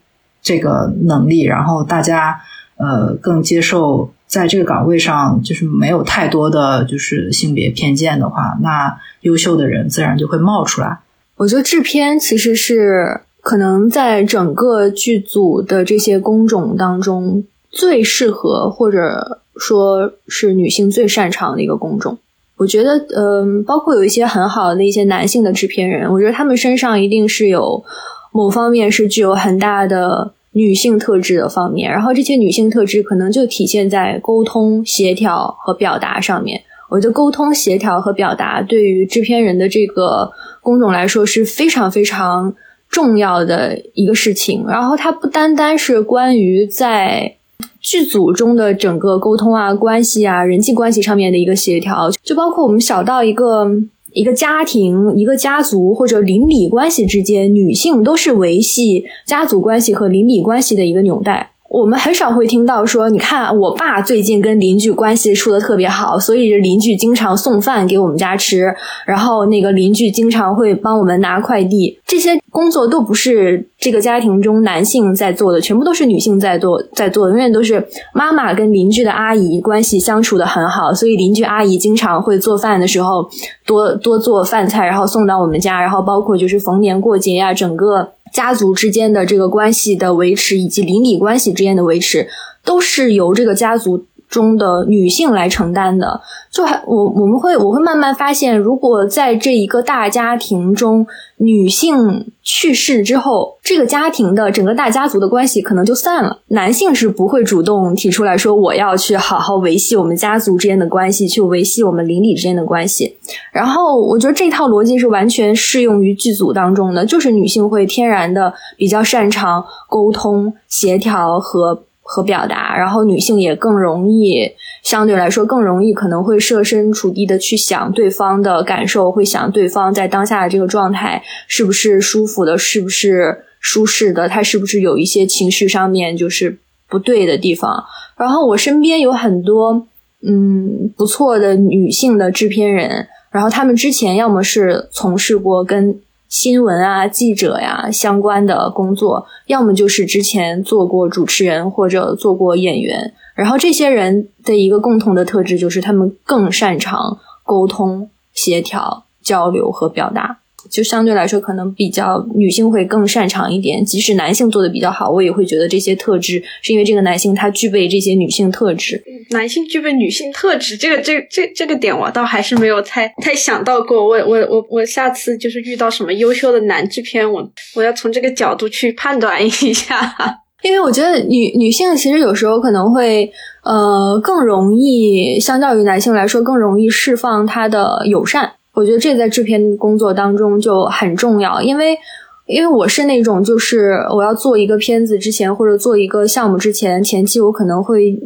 这个能力，然后大家呃更接受在这个岗位上就是没有太多的就是性别偏见的话，那优秀的人自然就会冒出来。我觉得制片其实是可能在整个剧组的这些工种当中最适合，或者说是女性最擅长的一个工种。我觉得，嗯，包括有一些很好的一些男性的制片人，我觉得他们身上一定是有某方面是具有很大的女性特质的方面，然后这些女性特质可能就体现在沟通、协调和表达上面。我觉得沟通、协调和表达对于制片人的这个工种来说是非常非常重要的一个事情。然后它不单单是关于在剧组中的整个沟通啊、关系啊、人际关系上面的一个协调，就包括我们小到一个一个家庭、一个家族或者邻里关系之间，女性都是维系家族关系和邻里关系的一个纽带。我们很少会听到说，你看我爸最近跟邻居关系处的特别好，所以邻居经常送饭给我们家吃，然后那个邻居经常会帮我们拿快递，这些工作都不是这个家庭中男性在做的，全部都是女性在做，在做，永远都是妈妈跟邻居的阿姨关系相处的很好，所以邻居阿姨经常会做饭的时候多 *laughs* 多做饭菜，然后送到我们家，然后包括就是逢年过节呀，整个。家族之间的这个关系的维持，以及邻里关系之间的维持，都是由这个家族。中的女性来承担的，就还我我们会我会慢慢发现，如果在这一个大家庭中，女性去世之后，这个家庭的整个大家族的关系可能就散了。男性是不会主动提出来说我要去好好维系我们家族之间的关系，去维系我们邻里之间的关系。然后我觉得这套逻辑是完全适用于剧组当中的，就是女性会天然的比较擅长沟通、协调和。和表达，然后女性也更容易，相对来说更容易，可能会设身处地的去想对方的感受，会想对方在当下的这个状态是不是舒服的，是不是舒适的，他是不是有一些情绪上面就是不对的地方。然后我身边有很多嗯不错的女性的制片人，然后他们之前要么是从事过跟。新闻啊，记者呀，相关的工作，要么就是之前做过主持人或者做过演员，然后这些人的一个共同的特质就是他们更擅长沟通、协调、交流和表达。就相对来说，可能比较女性会更擅长一点。即使男性做的比较好，我也会觉得这些特质是因为这个男性他具备这些女性特质。男性具备女性特质，这个这这这个点我倒还是没有太太想到过。我我我我下次就是遇到什么优秀的男制片，我我要从这个角度去判断一下。*laughs* 因为我觉得女女性其实有时候可能会呃更容易，相较于男性来说更容易释放她的友善。我觉得这在制片工作当中就很重要，因为，因为我是那种，就是我要做一个片子之前，或者做一个项目之前，前期我可能会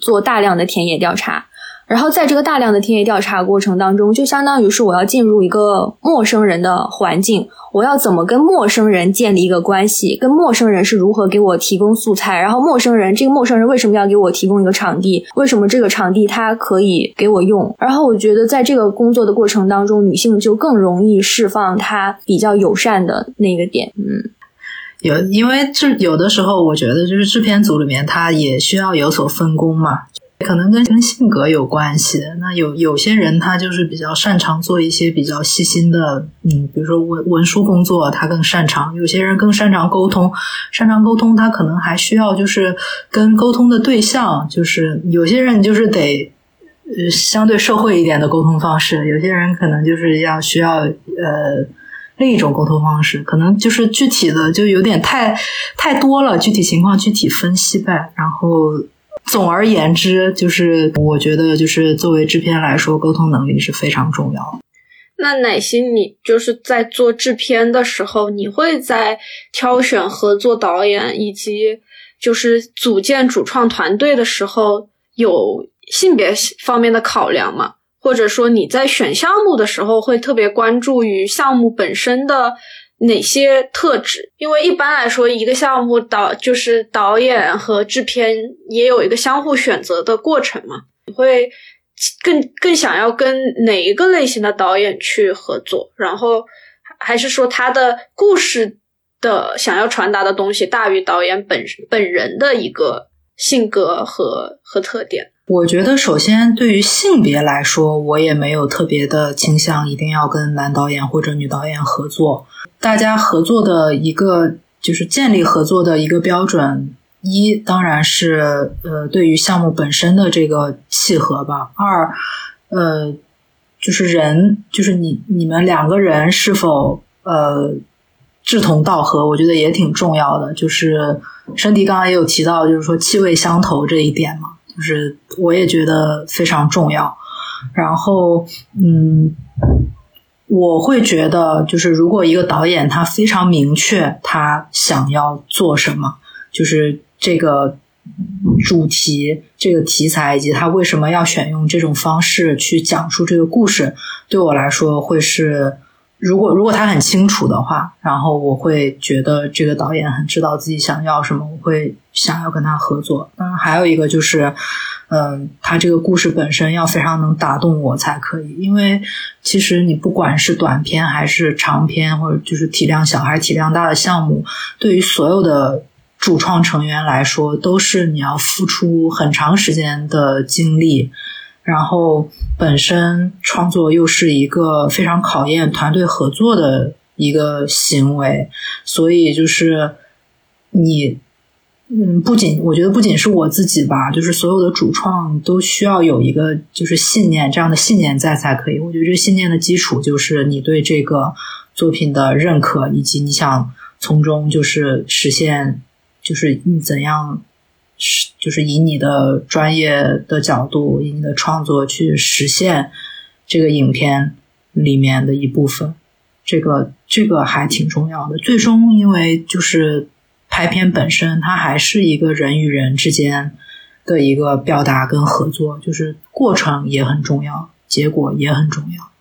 做大量的田野调查。然后在这个大量的田野调查过程当中，就相当于是我要进入一个陌生人的环境，我要怎么跟陌生人建立一个关系？跟陌生人是如何给我提供素材？然后陌生人，这个陌生人为什么要给我提供一个场地？为什么这个场地他可以给我用？然后我觉得在这个工作的过程当中，女性就更容易释放她比较友善的那个点。嗯，有，因为制有的时候，我觉得就是制片组里面，他也需要有所分工嘛。可能跟跟性格有关系。那有有些人他就是比较擅长做一些比较细心的，嗯，比如说文文书工作，他更擅长；有些人更擅长沟通，擅长沟通，他可能还需要就是跟沟通的对象，就是有些人就是得呃相对社会一点的沟通方式，有些人可能就是要需要呃另一种沟通方式，可能就是具体的就有点太太多了，具体情况具体分析呗，然后。总而言之，就是我觉得，就是作为制片来说，沟通能力是非常重要。那奶心，你就是在做制片的时候，你会在挑选合作导演以及就是组建主创团队的时候，有性别方面的考量吗？或者说你在选项目的时候，会特别关注于项目本身的？哪些特质？因为一般来说，一个项目导就是导演和制片也有一个相互选择的过程嘛。你会更更想要跟哪一个类型的导演去合作？然后还是说他的故事的想要传达的东西大于导演本本人的一个性格和和特点。我觉得，首先对于性别来说，我也没有特别的倾向一定要跟男导演或者女导演合作。大家合作的一个就是建立合作的一个标准，一当然是呃对于项目本身的这个契合吧。二，呃，就是人，就是你你们两个人是否呃志同道合，我觉得也挺重要的。就是申迪刚刚也有提到，就是说气味相投这一点嘛。就是我也觉得非常重要，然后嗯，我会觉得就是如果一个导演他非常明确他想要做什么，就是这个主题、这个题材以及他为什么要选用这种方式去讲述这个故事，对我来说会是。如果如果他很清楚的话，然后我会觉得这个导演很知道自己想要什么，我会想要跟他合作。当然，还有一个就是，嗯，他这个故事本身要非常能打动我才可以。因为其实你不管是短片还是长片，或者就是体量小还是体量大的项目，对于所有的主创成员来说，都是你要付出很长时间的精力。然后本身创作又是一个非常考验团队合作的一个行为，所以就是你，嗯，不仅我觉得不仅是我自己吧，就是所有的主创都需要有一个就是信念，这样的信念在才可以。我觉得这信念的基础就是你对这个作品的认可，以及你想从中就是实现，就是你怎样。是，就是以你的专业的角度，以你的创作去实现这个影片里面的一部分，这个这个还挺重要的。最终，因为就是拍片本身，它还是一个人与人之间的一个表达跟合作，就是过程也很重要，结果也很重要。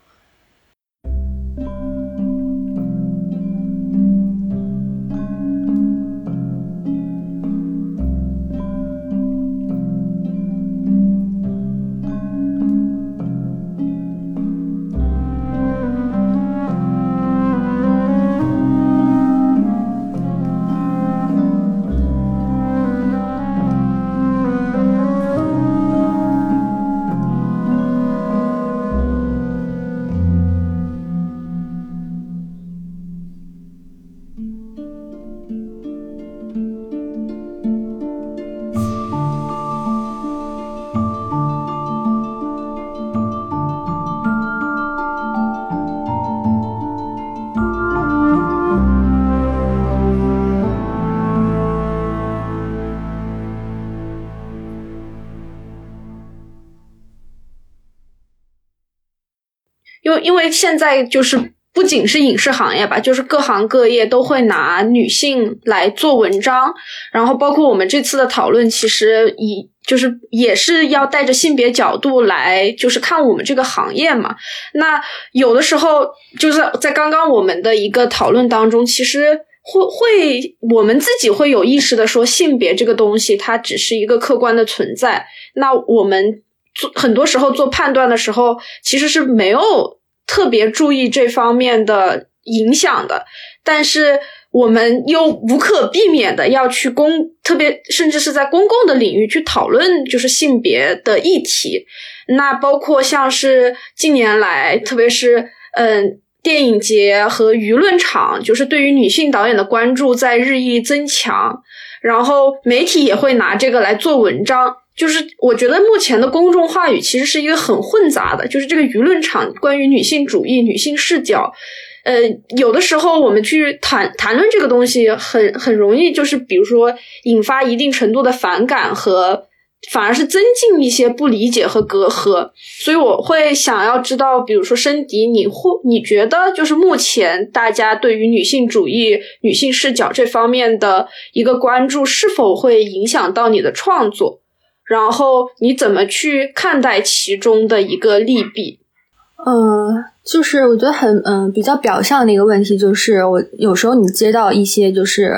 现在就是不仅是影视行业吧，就是各行各业都会拿女性来做文章，然后包括我们这次的讨论，其实以就是也是要带着性别角度来，就是看我们这个行业嘛。那有的时候就是在刚刚我们的一个讨论当中，其实会会我们自己会有意识的说，性别这个东西它只是一个客观的存在。那我们做很多时候做判断的时候，其实是没有。特别注意这方面的影响的，但是我们又无可避免的要去公，特别甚至是在公共的领域去讨论就是性别的议题。那包括像是近年来，特别是嗯电影节和舆论场，就是对于女性导演的关注在日益增强，然后媒体也会拿这个来做文章。就是我觉得目前的公众话语其实是一个很混杂的，就是这个舆论场关于女性主义、女性视角，呃，有的时候我们去谈谈论这个东西，很很容易就是比如说引发一定程度的反感和反而是增进一些不理解和隔阂，所以我会想要知道，比如说申迪，你会你觉得就是目前大家对于女性主义、女性视角这方面的一个关注，是否会影响到你的创作？然后你怎么去看待其中的一个利弊？嗯，就是我觉得很嗯比较表象的一个问题，就是我有时候你接到一些就是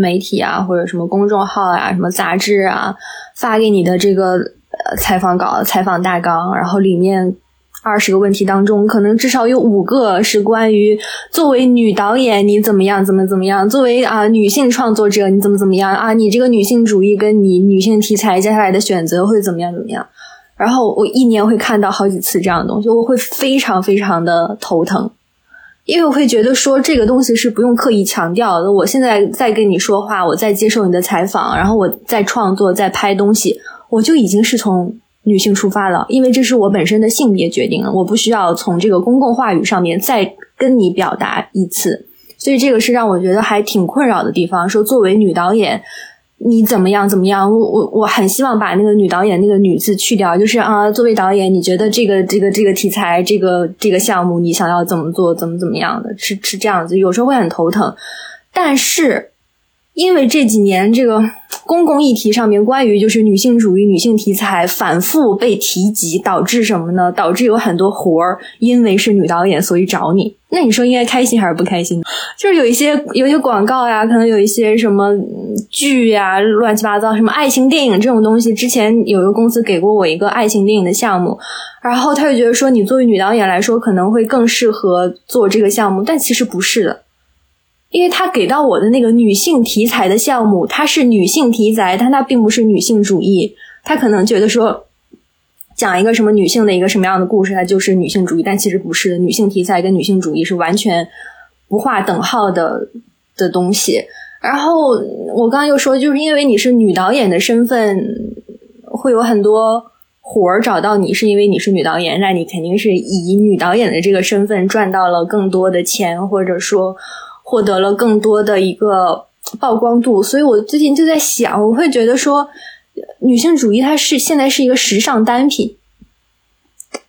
媒体啊或者什么公众号啊什么杂志啊发给你的这个采访稿、采访大纲，然后里面二十个问题当中，可能至少有五个是关于作为女导演你怎么样，怎么怎么样；作为啊女性创作者你怎么怎么样啊？你这个女性主义跟你女性题材接下来的选择会怎么样怎么样？然后我一年会看到好几次这样的东西，我会非常非常的头疼，因为我会觉得说这个东西是不用刻意强调的。我现在在跟你说话，我在接受你的采访，然后我在创作，在拍东西，我就已经是从。女性出发了，因为这是我本身的性别决定了，我不需要从这个公共话语上面再跟你表达一次，所以这个是让我觉得还挺困扰的地方。说作为女导演，你怎么样怎么样？我我我很希望把那个女导演那个女字去掉，就是啊，作为导演，你觉得这个这个这个题材，这个这个项目，你想要怎么做，怎么怎么样的，是是这样子，有时候会很头疼，但是。因为这几年这个公共议题上面关于就是女性主义、女性题材反复被提及，导致什么呢？导致有很多活儿因为是女导演，所以找你。那你说应该开心还是不开心？就是有一些有一些广告呀，可能有一些什么剧呀，乱七八糟，什么爱情电影这种东西。之前有一个公司给过我一个爱情电影的项目，然后他就觉得说你作为女导演来说，可能会更适合做这个项目，但其实不是的。因为他给到我的那个女性题材的项目，它是女性题材，但它并不是女性主义。他可能觉得说，讲一个什么女性的一个什么样的故事，它就是女性主义，但其实不是的。女性题材跟女性主义是完全不划等号的的东西。然后我刚刚又说，就是因为你是女导演的身份，会有很多活儿找到你，是因为你是女导演，那你肯定是以女导演的这个身份赚到了更多的钱，或者说。获得了更多的一个曝光度，所以我最近就在想，我会觉得说，女性主义它是现在是一个时尚单品，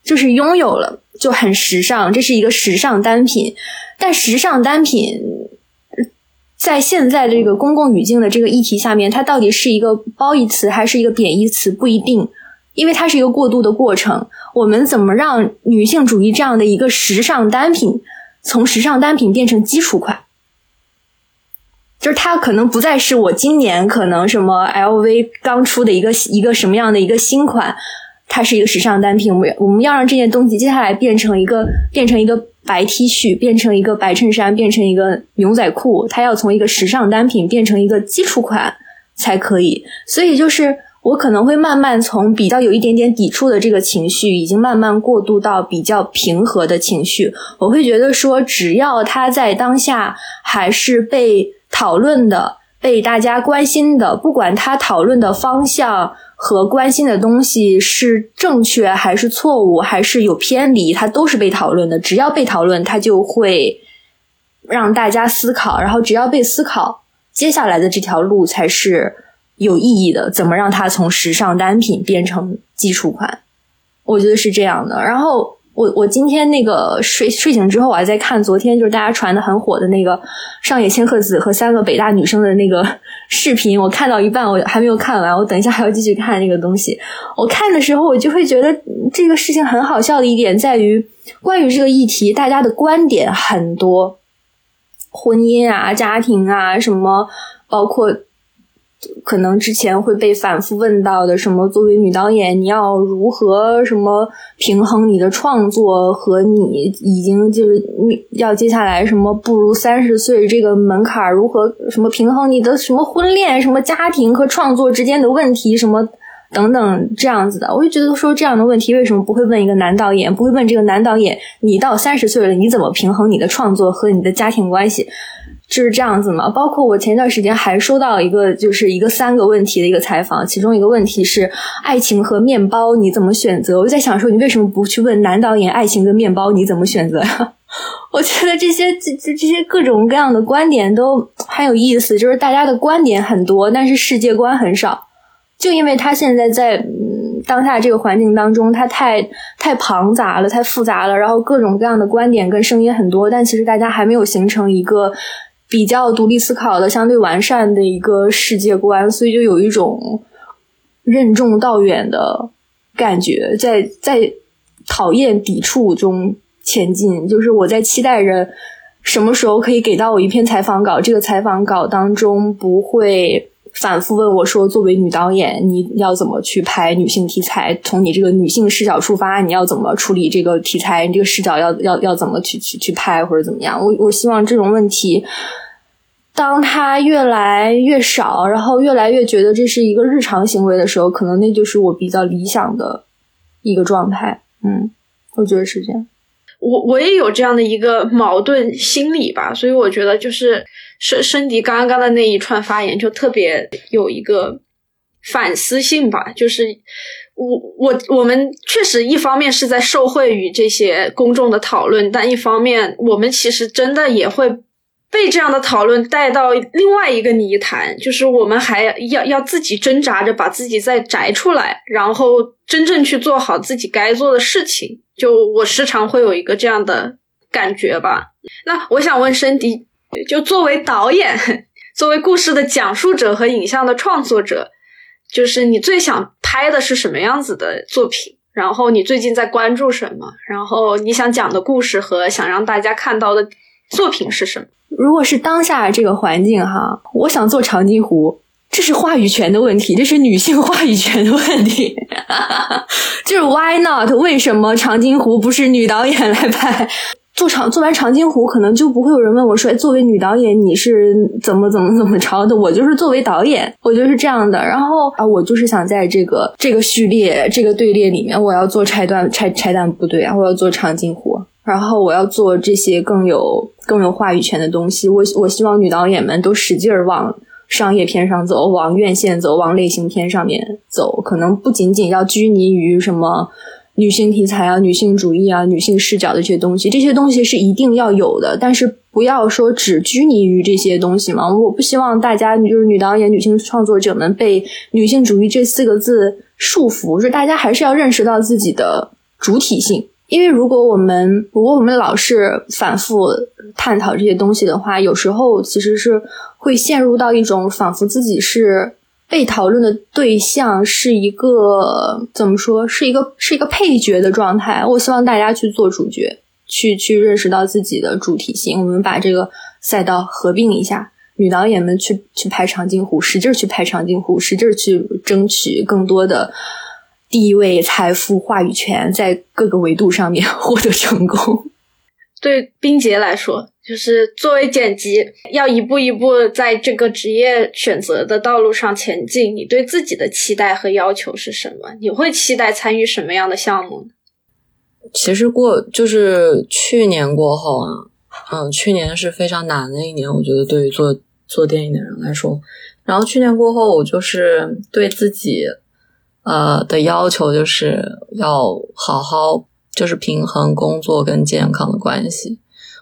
就是拥有了就很时尚，这是一个时尚单品。但时尚单品在现在这个公共语境的这个议题下面，它到底是一个褒义词还是一个贬义词，不一定，因为它是一个过渡的过程。我们怎么让女性主义这样的一个时尚单品，从时尚单品变成基础款？就是它可能不再是我今年可能什么 LV 刚出的一个一个什么样的一个新款，它是一个时尚单品。我们我们要让这件东西接下来变成一个变成一个白 T 恤，变成一个白衬衫，变成一个牛仔裤，它要从一个时尚单品变成一个基础款才可以。所以就是我可能会慢慢从比较有一点点抵触的这个情绪，已经慢慢过渡到比较平和的情绪。我会觉得说，只要它在当下还是被。讨论的被大家关心的，不管他讨论的方向和关心的东西是正确还是错误，还是有偏离，它都是被讨论的。只要被讨论，它就会让大家思考，然后只要被思考，接下来的这条路才是有意义的。怎么让它从时尚单品变成基础款？我觉得是这样的。然后。我我今天那个睡睡醒之后，我还在看昨天就是大家传的很火的那个上野千鹤子和三个北大女生的那个 *laughs* 视频。我看到一半，我还没有看完，我等一下还要继续看那个东西。我看的时候，我就会觉得这个事情很好笑的一点在于，关于这个议题，大家的观点很多，婚姻啊、家庭啊什么，包括。可能之前会被反复问到的，什么作为女导演，你要如何什么平衡你的创作和你已经就是要接下来什么步入三十岁这个门槛，如何什么平衡你的什么婚恋、什么家庭和创作之间的问题，什么等等这样子的，我就觉得说这样的问题为什么不会问一个男导演，不会问这个男导演，你到三十岁了，你怎么平衡你的创作和你的家庭关系？就是这样子嘛，包括我前段时间还收到一个，就是一个三个问题的一个采访，其中一个问题是爱情和面包你怎么选择？我在想说，你为什么不去问男导演爱情跟面包你怎么选择呀？*laughs* 我觉得这些这这这些各种各样的观点都很有意思，就是大家的观点很多，但是世界观很少，就因为他现在在嗯当下这个环境当中，他太太庞杂了，太复杂了，然后各种各样的观点跟声音很多，但其实大家还没有形成一个。比较独立思考的、相对完善的一个世界观，所以就有一种任重道远的感觉，在在讨厌、抵触中前进。就是我在期待着什么时候可以给到我一篇采访稿，这个采访稿当中不会反复问我说，作为女导演，你要怎么去拍女性题材？从你这个女性视角出发，你要怎么处理这个题材？你这个视角要要要怎么去去去拍，或者怎么样？我我希望这种问题，当它越来越少，然后越来越觉得这是一个日常行为的时候，可能那就是我比较理想的一个状态。嗯，我觉得是这样。我我也有这样的一个矛盾心理吧，所以我觉得就是申申迪刚刚的那一串发言就特别有一个反思性吧，就是我我我们确实一方面是在受惠于这些公众的讨论，但一方面我们其实真的也会被这样的讨论带到另外一个泥潭，就是我们还要要自己挣扎着把自己再摘出来，然后真正去做好自己该做的事情。就我时常会有一个这样的感觉吧。那我想问申迪，就作为导演，作为故事的讲述者和影像的创作者，就是你最想拍的是什么样子的作品？然后你最近在关注什么？然后你想讲的故事和想让大家看到的作品是什么？如果是当下这个环境哈，我想做长津湖。这是话语权的问题，这是女性话语权的问题。*laughs* 就是 Why not？为什么长津湖不是女导演来拍？做长做完长津湖，可能就不会有人问我说：“哎作为女导演，你是怎么怎么怎么着的？”我就是作为导演，我就是这样的。然后啊，我就是想在这个这个序列、这个队列里面，我要做拆断拆拆弹部队啊，我要做长津湖，然后我要做这些更有更有话语权的东西。我我希望女导演们都使劲儿往。商业片上走，往院线走，往类型片上面走，可能不仅仅要拘泥于什么女性题材啊、女性主义啊、女性视角的这些东西，这些东西是一定要有的，但是不要说只拘泥于这些东西嘛。我不希望大家就是女导演、女性创作者们被女性主义这四个字束缚，就是大家还是要认识到自己的主体性。因为如果我们如果我们老是反复探讨这些东西的话，有时候其实是会陷入到一种仿佛自己是被讨论的对象，是一个怎么说，是一个是一个配角的状态。我希望大家去做主角，去去认识到自己的主体性。我们把这个赛道合并一下，女导演们去去拍长津湖，使劲去拍长津湖，使劲去争取更多的。地位、财富、话语权，在各个维度上面 *laughs* 获得成功。对冰洁来说，就是作为剪辑，要一步一步在这个职业选择的道路上前进。你对自己的期待和要求是什么？你会期待参与什么样的项目？其实过就是去年过后啊，嗯，去年是非常难的一年，我觉得对于做做电影的人来说。然后去年过后，我就是对自己。呃的要求就是要好好就是平衡工作跟健康的关系。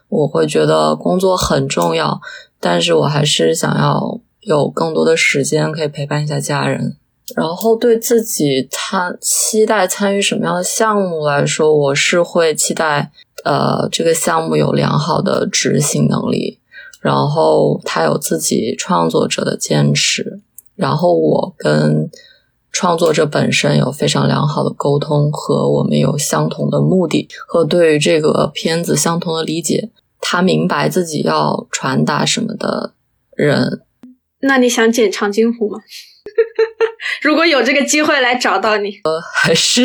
我会觉得工作很重要，但是我还是想要有更多的时间可以陪伴一下家人。然后对自己参期待参与什么样的项目来说，我是会期待呃这个项目有良好的执行能力，然后他有自己创作者的坚持，然后我跟。创作者本身有非常良好的沟通，和我们有相同的目的，和对于这个片子相同的理解。他明白自己要传达什么的人。那你想剪长津湖吗？*laughs* 如果有这个机会来找到你，呃，还是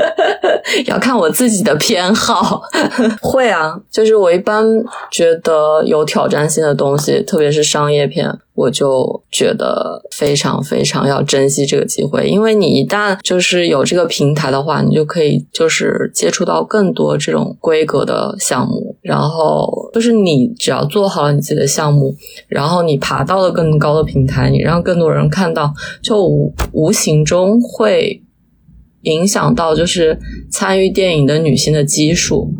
*laughs* 要看我自己的偏好。*laughs* 会啊，就是我一般觉得有挑战性的东西，特别是商业片。我就觉得非常非常要珍惜这个机会，因为你一旦就是有这个平台的话，你就可以就是接触到更多这种规格的项目，然后就是你只要做好了你自己的项目，然后你爬到了更高的平台，你让更多人看到，就无无形中会影响到就是参与电影的女性的基数。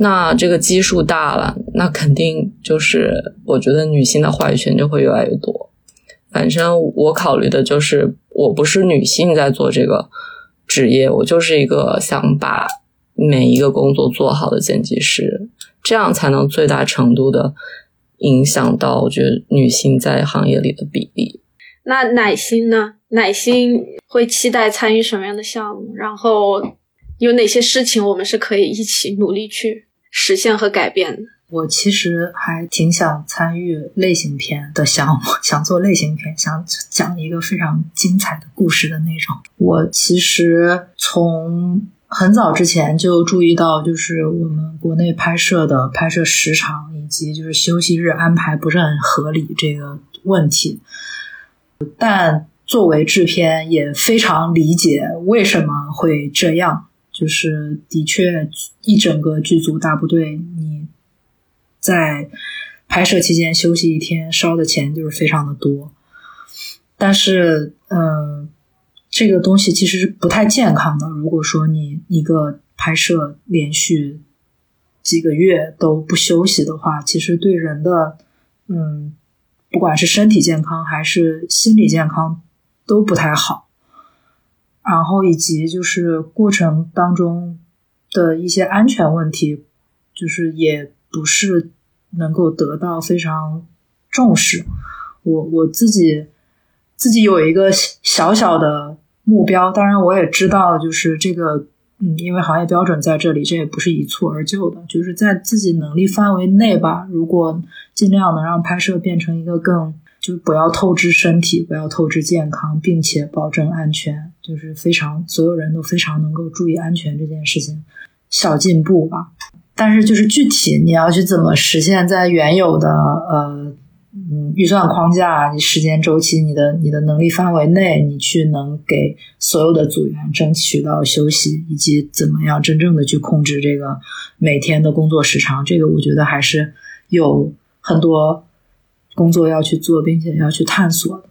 那这个基数大了，那肯定就是我觉得女性的话语权就会越来越多。反正我考虑的就是，我不是女性在做这个职业，我就是一个想把每一个工作做好的剪辑师，这样才能最大程度的影响到我觉得女性在行业里的比例。那奶心呢？奶心会期待参与什么样的项目？然后有哪些事情我们是可以一起努力去？实现和改变我其实还挺想参与类型片的项目，*laughs* 想做类型片，想讲一个非常精彩的故事的那种。我其实从很早之前就注意到，就是我们国内拍摄的拍摄时长以及就是休息日安排不是很合理这个问题，但作为制片也非常理解为什么会这样。就是的确，一整个剧组大部队，你在拍摄期间休息一天，烧的钱就是非常的多。但是，嗯，这个东西其实是不太健康的。如果说你一个拍摄连续几个月都不休息的话，其实对人的，嗯，不管是身体健康还是心理健康都不太好。然后以及就是过程当中的一些安全问题，就是也不是能够得到非常重视。我我自己自己有一个小小的目标，当然我也知道，就是这个嗯，因为行业标准在这里，这也不是一蹴而就的，就是在自己能力范围内吧。如果尽量能让拍摄变成一个更。就不要透支身体，不要透支健康，并且保证安全，就是非常所有人都非常能够注意安全这件事情，小进步吧。但是就是具体你要去怎么实现，在原有的呃嗯预算框架、你时间周期、你的你的能力范围内，你去能给所有的组员争取到休息，以及怎么样真正的去控制这个每天的工作时长，这个我觉得还是有很多。工作要去做，并且要去探索的，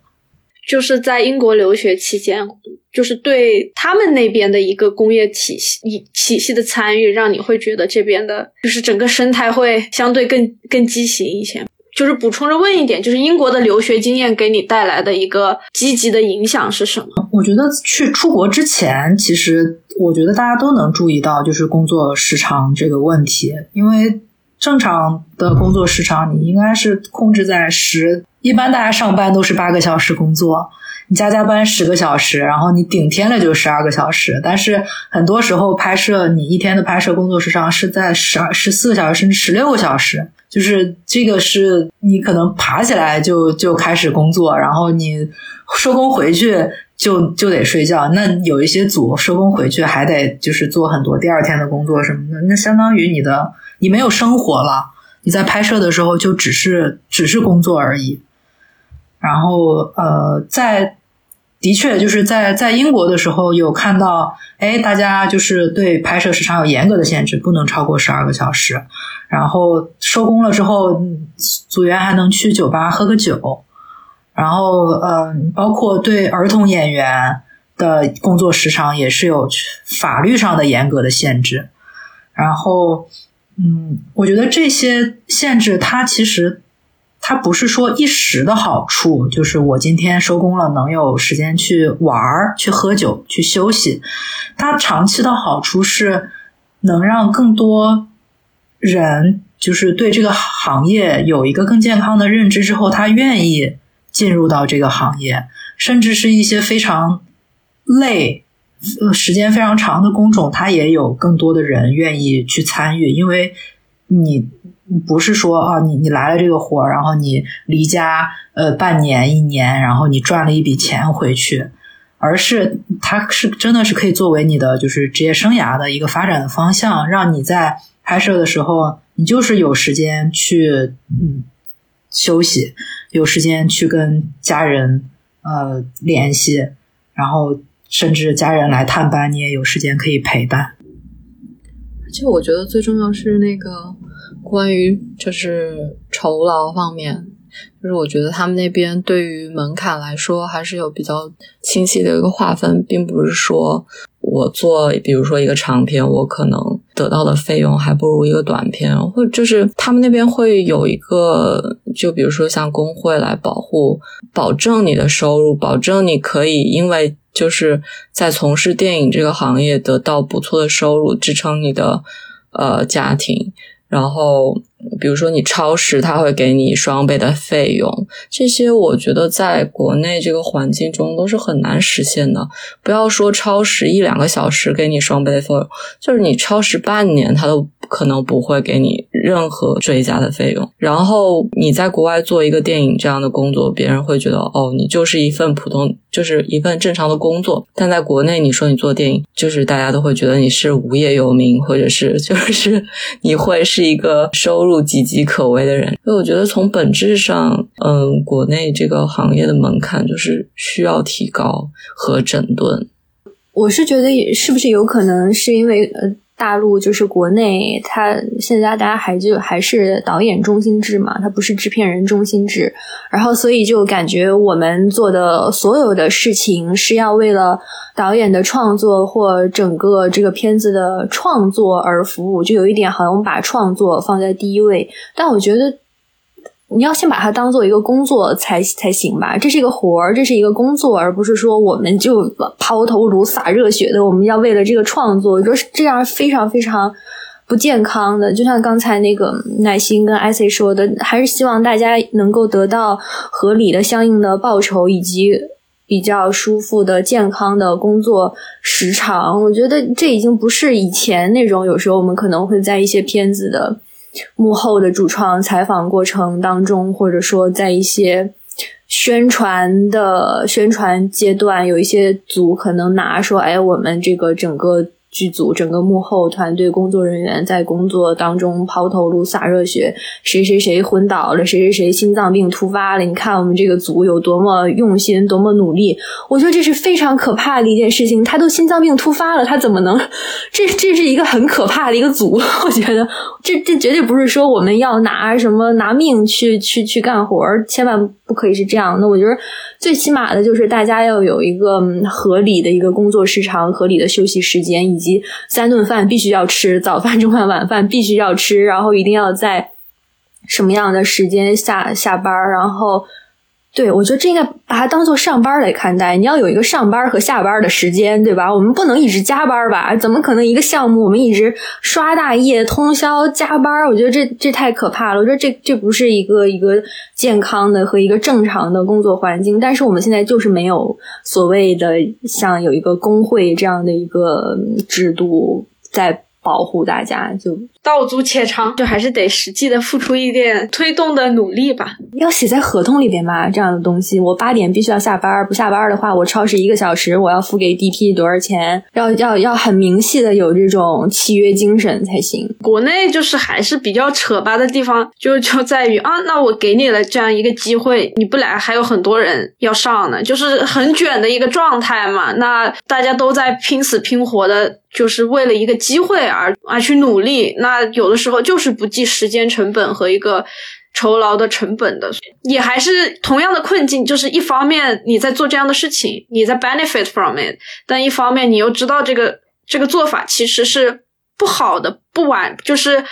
就是在英国留学期间，就是对他们那边的一个工业体系、体系的参与，让你会觉得这边的，就是整个生态会相对更更畸形一些。就是补充着问一点，就是英国的留学经验给你带来的一个积极的影响是什么？我觉得去出国之前，其实我觉得大家都能注意到，就是工作时长这个问题，因为。正常的工作时长，你应该是控制在十。一般大家上班都是八个小时工作，你加加班十个小时，然后你顶天了就十二个小时。但是很多时候拍摄，你一天的拍摄工作时长是在十二、十四个小时，甚至十六个小时。就是这个是你可能爬起来就就开始工作，然后你收工回去就就得睡觉。那有一些组收工回去还得就是做很多第二天的工作什么的，那相当于你的。你没有生活了，你在拍摄的时候就只是只是工作而已。然后呃，在的确就是在在英国的时候有看到，哎，大家就是对拍摄时长有严格的限制，不能超过十二个小时。然后收工了之后，组员还能去酒吧喝个酒。然后嗯，包括对儿童演员的工作时长也是有法律上的严格的限制。然后。嗯，我觉得这些限制，它其实它不是说一时的好处，就是我今天收工了，能有时间去玩儿、去喝酒、去休息。它长期的好处是能让更多人就是对这个行业有一个更健康的认知之后，他愿意进入到这个行业，甚至是一些非常累。呃，时间非常长的工种，它也有更多的人愿意去参与，因为你不是说啊，你你来了这个活儿，然后你离家呃半年一年，然后你赚了一笔钱回去，而是它是真的是可以作为你的就是职业生涯的一个发展的方向，让你在拍摄的时候，你就是有时间去嗯休息，有时间去跟家人呃联系，然后。甚至家人来探班，你也有时间可以陪伴。而且我觉得最重要是那个关于就是酬劳方面，就是我觉得他们那边对于门槛来说还是有比较清晰的一个划分，并不是说我做比如说一个长片，我可能得到的费用还不如一个短片，或就是他们那边会有一个，就比如说像工会来保护，保证你的收入，保证你可以因为。就是在从事电影这个行业得到不错的收入，支撑你的呃家庭。然后，比如说你超时，他会给你双倍的费用。这些我觉得在国内这个环境中都是很难实现的。不要说超时一两个小时给你双倍的费用，就是你超时半年，他都可能不会给你任何追加的费用。然后你在国外做一个电影这样的工作，别人会觉得哦，你就是一份普通，就是一份正常的工作。但在国内，你说你做电影，就是大家都会觉得你是无业游民，或者是就是你会是一个收入岌岌可危的人。所以我觉得从本质上，嗯，国内这个行业的门槛就是需要提高和整顿。我是觉得，是不是有可能是因为呃，大陆就是国内，它现在大家还就还是导演中心制嘛，它不是制片人中心制，然后所以就感觉我们做的所有的事情是要为了导演的创作或整个这个片子的创作而服务，就有一点好像我们把创作放在第一位，但我觉得。你要先把它当做一个工作才才行吧，这是一个活儿，这是一个工作，而不是说我们就抛头颅洒热血的，我们要为了这个创作，我觉得这样非常非常不健康的。就像刚才那个耐心跟艾 C 说的，还是希望大家能够得到合理的、相应的报酬，以及比较舒服的、健康的工作时长。我觉得这已经不是以前那种，有时候我们可能会在一些片子的。幕后的主创采访过程当中，或者说在一些宣传的宣传阶段，有一些组可能拿说：“哎，我们这个整个。”剧组整个幕后团队工作人员在工作当中抛头颅洒热血，谁谁谁昏倒了，谁谁谁心脏病突发了。你看我们这个组有多么用心，多么努力。我觉得这是非常可怕的一件事情。他都心脏病突发了，他怎么能？*laughs* 这这是一个很可怕的一个组。我觉得这这绝对不是说我们要拿什么拿命去去去干活，千万不可以是这样。那我觉得最起码的就是大家要有一个合理的一个工作时长，合理的休息时间。以及三顿饭必须要吃，早饭、*laughs* 中饭、晚饭必须要吃，然后一定要在什么样的时间下下班然后。对，我觉得这应该把它当做上班来看待。你要有一个上班和下班的时间，对吧？我们不能一直加班吧？怎么可能一个项目我们一直刷大夜、通宵加班？我觉得这这太可怕了。我觉得这这不是一个一个健康的和一个正常的工作环境。但是我们现在就是没有所谓的像有一个工会这样的一个制度在。保护大家，就道阻且长，就还是得实际的付出一点推动的努力吧。要写在合同里边吧，这样的东西，我八点必须要下班，不下班的话，我超时一个小时，我要付给 DP 多少钱？要要要很明细的有这种契约精神才行。国内就是还是比较扯吧的地方，就就在于啊，那我给你了这样一个机会，你不来，还有很多人要上呢，就是很卷的一个状态嘛。那大家都在拼死拼活的。就是为了一个机会而而去努力，那有的时候就是不计时间成本和一个酬劳的成本的，也还是同样的困境。就是一方面你在做这样的事情，你在 benefit from it，但一方面你又知道这个这个做法其实是不好的，不完就是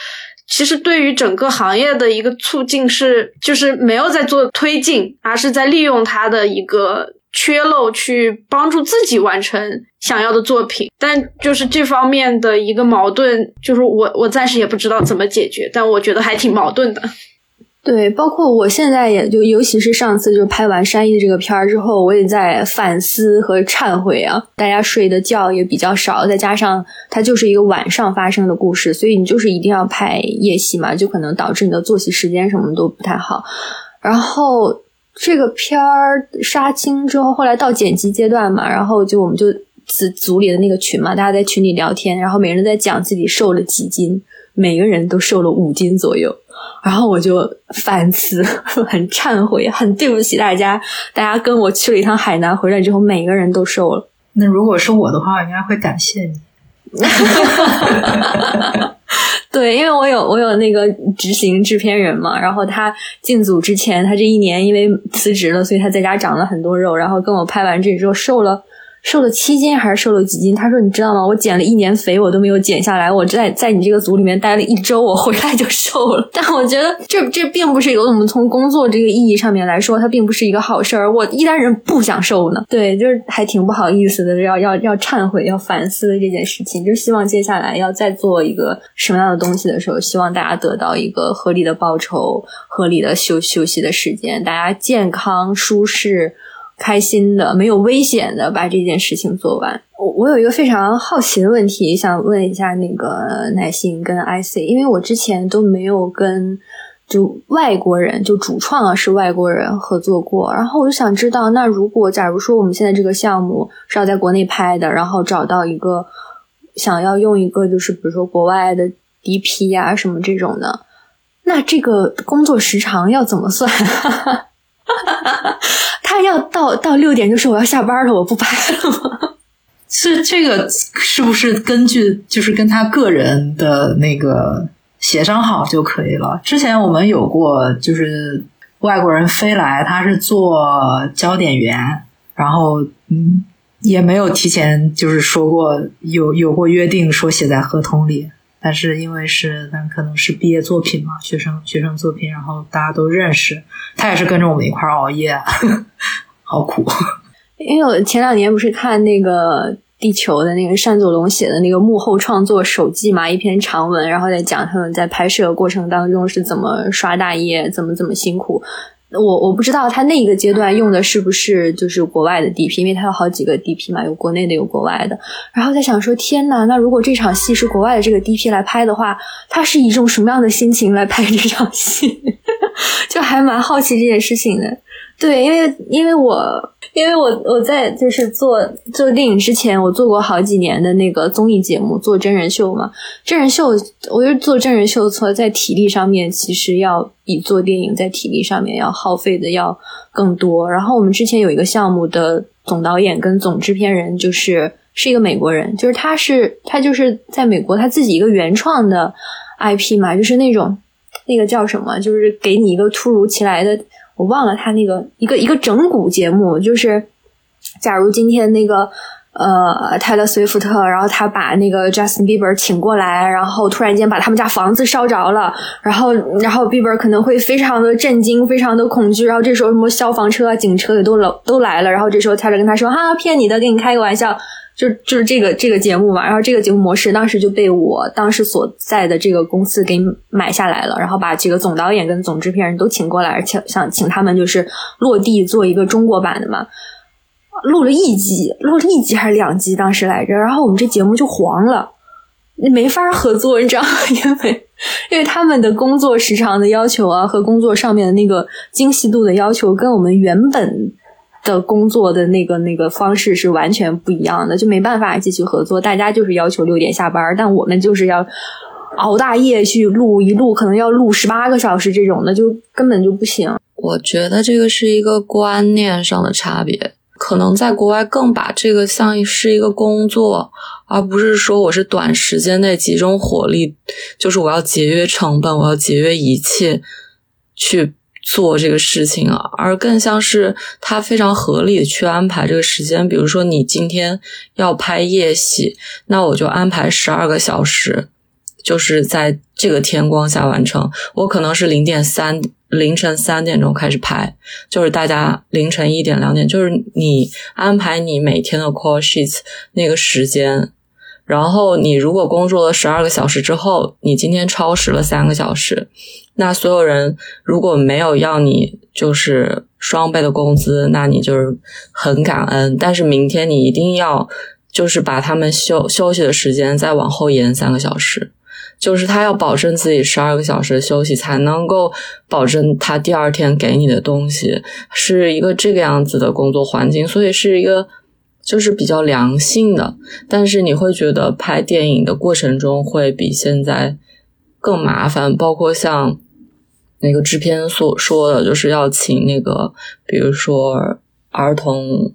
其实对于整个行业的一个促进是就是没有在做推进，而是在利用它的一个。缺漏去帮助自己完成想要的作品，但就是这方面的一个矛盾，就是我我暂时也不知道怎么解决，但我觉得还挺矛盾的。对，包括我现在也就，尤其是上次就拍完山一这个片儿之后，我也在反思和忏悔啊。大家睡的觉也比较少，再加上它就是一个晚上发生的故事，所以你就是一定要拍夜戏嘛，就可能导致你的作息时间什么都不太好，然后。这个片儿杀青之后，后来到剪辑阶段嘛，然后就我们就组组里的那个群嘛，大家在群里聊天，然后每个人在讲自己瘦了几斤，每个人都瘦了五斤左右，然后我就反思，*laughs* 很忏悔，很对不起大家，大家跟我去了一趟海南，回来之后每个人都瘦了。那如果是我的话，应该会感谢你。*laughs* 对，因为我有我有那个执行制片人嘛，然后他进组之前，他这一年因为辞职了，所以他在家长了很多肉，然后跟我拍完这之后瘦了。瘦了七斤还是瘦了几斤？他说：“你知道吗？我减了一年肥，我都没有减下来。我在在你这个组里面待了一周，我回来就瘦了。但我觉得这这并不是有我们从工作这个意义上面来说，它并不是一个好事儿。我一般人不想瘦呢，对，就是还挺不好意思的，要要要忏悔，要反思的这件事情。就希望接下来要再做一个什么样的东西的时候，希望大家得到一个合理的报酬、合理的休休息的时间，大家健康舒适。”开心的、没有危险的把这件事情做完。我我有一个非常好奇的问题，想问一下那个耐心跟 IC，因为我之前都没有跟就外国人就主创啊是外国人合作过，然后我就想知道，那如果假如说我们现在这个项目是要在国内拍的，然后找到一个想要用一个就是比如说国外的 DP 呀什么这种的，那这个工作时长要怎么算？哈哈哈他要到到六点就说我要下班了，我不拍了吗？*laughs* 是这个是不是根据就是跟他个人的那个协商好就可以了？之前我们有过就是外国人飞来，他是做焦点员，然后嗯也没有提前就是说过有有过约定说写在合同里。但是因为是，但可能是毕业作品嘛，学生学生作品，然后大家都认识，他也是跟着我们一块熬夜，*laughs* 好苦。因为我前两年不是看那个地球的那个单佐龙写的那个幕后创作手记嘛，一篇长文，然后在讲他们在拍摄过程当中是怎么刷大夜，怎么怎么辛苦。我我不知道他那一个阶段用的是不是就是国外的 DP，因为他有好几个 DP 嘛，有国内的，有国外的。然后在想说，天呐，那如果这场戏是国外的这个 DP 来拍的话，他是以一种什么样的心情来拍这场戏？*laughs* 就还蛮好奇这件事情的。对，因为因为我因为我我在就是做做电影之前，我做过好几年的那个综艺节目，做真人秀嘛。真人秀，我觉得做真人秀，错在体力上面，其实要比做电影在体力上面要耗费的要更多。然后我们之前有一个项目的总导演跟总制片人，就是是一个美国人，就是他是他就是在美国他自己一个原创的 IP 嘛，就是那种那个叫什么，就是给你一个突如其来的。我忘了他那个一个一个整蛊节目，就是假如今天那个呃泰勒·斯威夫特，然后他把那个 Justin Bieber 请过来，然后突然间把他们家房子烧着了，然后然后 Bieber 可能会非常的震惊，非常的恐惧，然后这时候什么消防车啊、警车也都都都来了，然后这时候泰勒跟他说：“哈，骗你的，跟你开个玩笑。”就就是这个这个节目嘛，然后这个节目模式当时就被我当时所在的这个公司给买下来了，然后把这个总导演跟总制片人都请过来，而且想请他们就是落地做一个中国版的嘛，录了一集，录了一集还是两集当时来着，然后我们这节目就黄了，没法合作，你知道吗？*laughs* 因为因为他们的工作时长的要求啊和工作上面的那个精细度的要求跟我们原本。的工作的那个那个方式是完全不一样的，就没办法继续合作。大家就是要求六点下班，但我们就是要熬大夜去录一录，可能要录十八个小时这种的，就根本就不行。我觉得这个是一个观念上的差别，可能在国外更把这个像是一个工作，而不是说我是短时间内集中火力，就是我要节约成本，我要节约一切去。做这个事情啊，而更像是他非常合理的去安排这个时间。比如说，你今天要拍夜戏，那我就安排十二个小时，就是在这个天光下完成。我可能是零点三凌晨三点钟开始拍，就是大家凌晨一点两点，就是你安排你每天的 call sheets 那个时间。然后你如果工作了十二个小时之后，你今天超时了三个小时。那所有人如果没有要你就是双倍的工资，那你就是很感恩。但是明天你一定要就是把他们休休息的时间再往后延三个小时，就是他要保证自己十二个小时的休息，才能够保证他第二天给你的东西是一个这个样子的工作环境，所以是一个就是比较良性的。但是你会觉得拍电影的过程中会比现在更麻烦，包括像。那个制片所说的就是要请那个，比如说儿童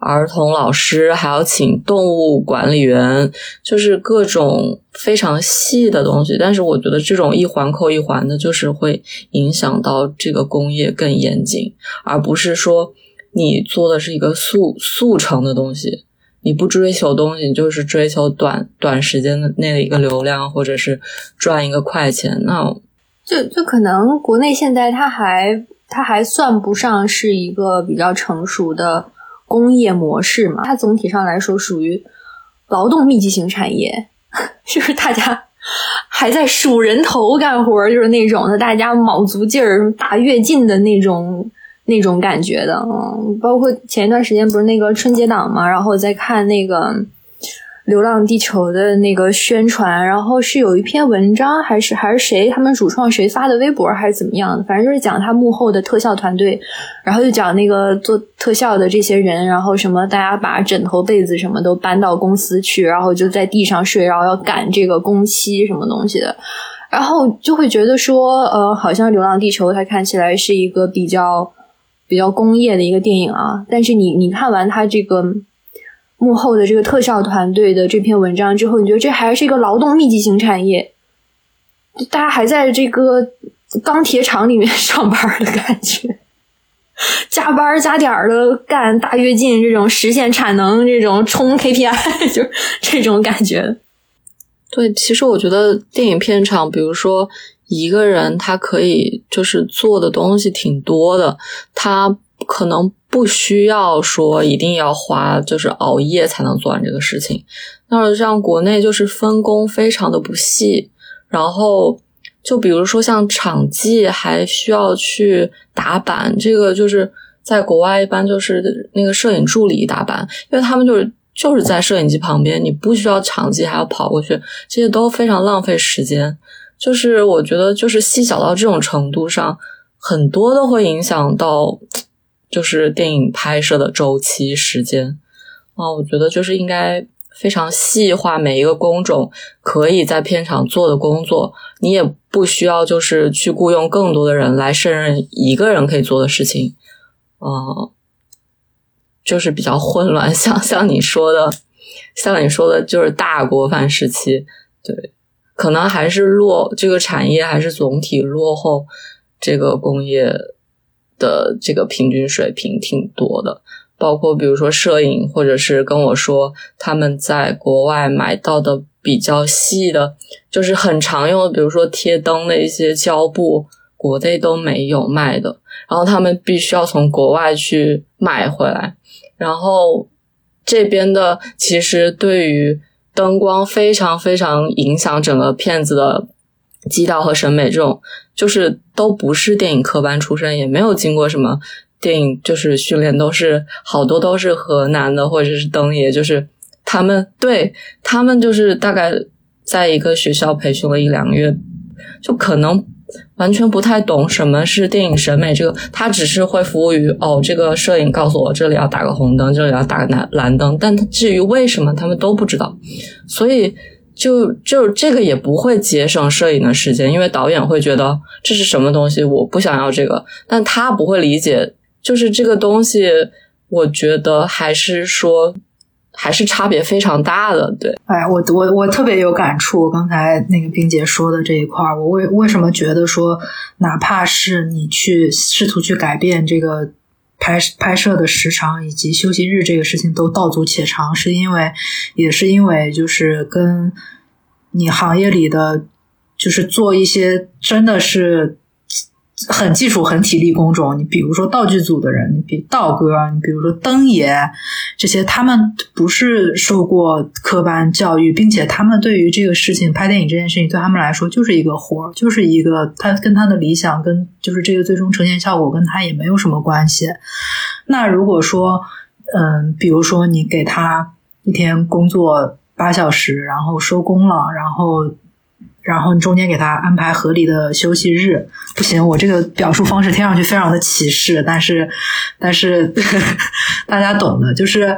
儿童老师，还要请动物管理员，就是各种非常细的东西。但是我觉得这种一环扣一环的，就是会影响到这个工业更严谨，而不是说你做的是一个速速成的东西，你不追求东西，你就是追求短短时间的那一个流量，或者是赚一个快钱，那。就就可能国内现在它还它还算不上是一个比较成熟的工业模式嘛，它总体上来说属于劳动密集型产业，*laughs* 就是大家还在数人头干活，就是那种的，大家卯足劲儿大跃进的那种。那种感觉的。嗯，包括前一段时间不是那个春节档嘛，然后我在看那个。《流浪地球》的那个宣传，然后是有一篇文章，还是还是谁他们主创谁发的微博，还是怎么样的？反正就是讲他幕后的特效团队，然后就讲那个做特效的这些人，然后什么大家把枕头、被子什么都搬到公司去，然后就在地上睡，然后要赶这个工期什么东西的，然后就会觉得说，呃，好像《流浪地球》它看起来是一个比较比较工业的一个电影啊，但是你你看完它这个。幕后的这个特效团队的这篇文章之后，你觉得这还是一个劳动密集型产业？大家还在这个钢铁厂里面上班的感觉，*laughs* 加班加点儿的干大跃进，这种实现产能，这种冲 KPI，*laughs* 就这种感觉。对，其实我觉得电影片场，比如说一个人，他可以就是做的东西挺多的，他可能。不需要说一定要花，就是熬夜才能做完这个事情。那像国内就是分工非常的不细，然后就比如说像场记还需要去打板，这个就是在国外一般就是那个摄影助理打板，因为他们就是就是在摄影机旁边，你不需要场记还要跑过去，这些都非常浪费时间。就是我觉得就是细小到这种程度上，很多都会影响到。就是电影拍摄的周期时间啊，我觉得就是应该非常细化每一个工种可以在片场做的工作，你也不需要就是去雇佣更多的人来胜任一个人可以做的事情，嗯，就是比较混乱。像像你说的，像你说的，就是大锅饭时期，对，可能还是落这个产业还是总体落后这个工业。的这个平均水平挺多的，包括比如说摄影，或者是跟我说他们在国外买到的比较细的，就是很常用的，比如说贴灯的一些胶布，国内都没有卖的，然后他们必须要从国外去买回来。然后这边的其实对于灯光非常非常影响整个片子的。基调和审美这种，就是都不是电影科班出身，也没有经过什么电影就是训练，都是好多都是河南的或者是灯爷，就是他们对他们就是大概在一个学校培训了一两个月，就可能完全不太懂什么是电影审美。这个他只是会服务于哦，这个摄影告诉我这里要打个红灯，这里要打个蓝蓝灯，但至于为什么他们都不知道，所以。就就这个也不会节省摄影的时间，因为导演会觉得这是什么东西，我不想要这个，但他不会理解，就是这个东西，我觉得还是说还是差别非常大的。对，哎，我我我特别有感触，刚才那个冰姐说的这一块儿，我为为什么觉得说，哪怕是你去试图去改变这个拍拍摄的时长以及休息日这个事情都道阻且长，是因为也是因为就是跟。你行业里的就是做一些真的是很技术、很体力工种，你比如说道具组的人，你比道哥，你比如说灯爷这些，他们不是受过科班教育，并且他们对于这个事情拍电影这件事情，对他们来说就是一个活儿，就是一个他跟他的理想跟就是这个最终呈现效果跟他也没有什么关系。那如果说，嗯，比如说你给他一天工作。八小时，然后收工了，然后，然后你中间给他安排合理的休息日。不行，我这个表述方式听上去非常的歧视，但是，但是 *laughs* 大家懂的，就是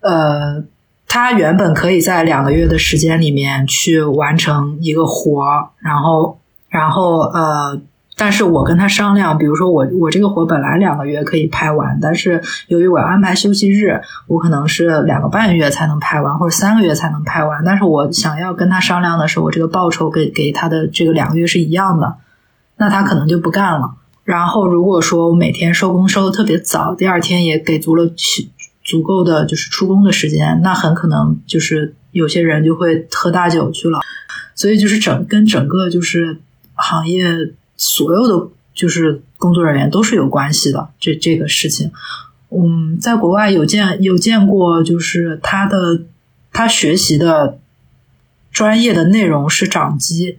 呃，他原本可以在两个月的时间里面去完成一个活儿，然后，然后呃。但是我跟他商量，比如说我我这个活本来两个月可以拍完，但是由于我要安排休息日，我可能是两个半月才能拍完，或者三个月才能拍完。但是我想要跟他商量的是，我这个报酬给给他的这个两个月是一样的，那他可能就不干了。然后如果说我每天收工收的特别早，第二天也给足了足够的就是出工的时间，那很可能就是有些人就会喝大酒去了。所以就是整跟整个就是行业。所有的就是工作人员都是有关系的，这这个事情，嗯，在国外有见有见过，就是他的他学习的专业的内容是掌机，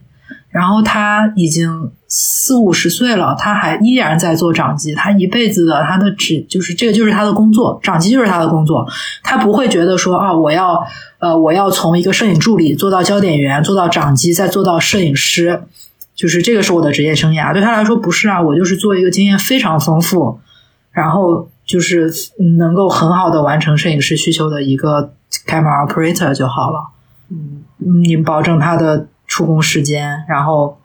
然后他已经四五十岁了，他还依然在做掌机，他一辈子的他的职就是这个就是他的工作，掌机就是他的工作，他不会觉得说啊，我要呃我要从一个摄影助理做到焦点员，做到掌机，再做到摄影师，就是这个是我的职业生涯。对他来说不是啊，我就是做一个经验非常丰富，然后就是能够很好的完成摄影师需求的一个 camera operator 就好了。嗯，你保证他的。出工时间，然后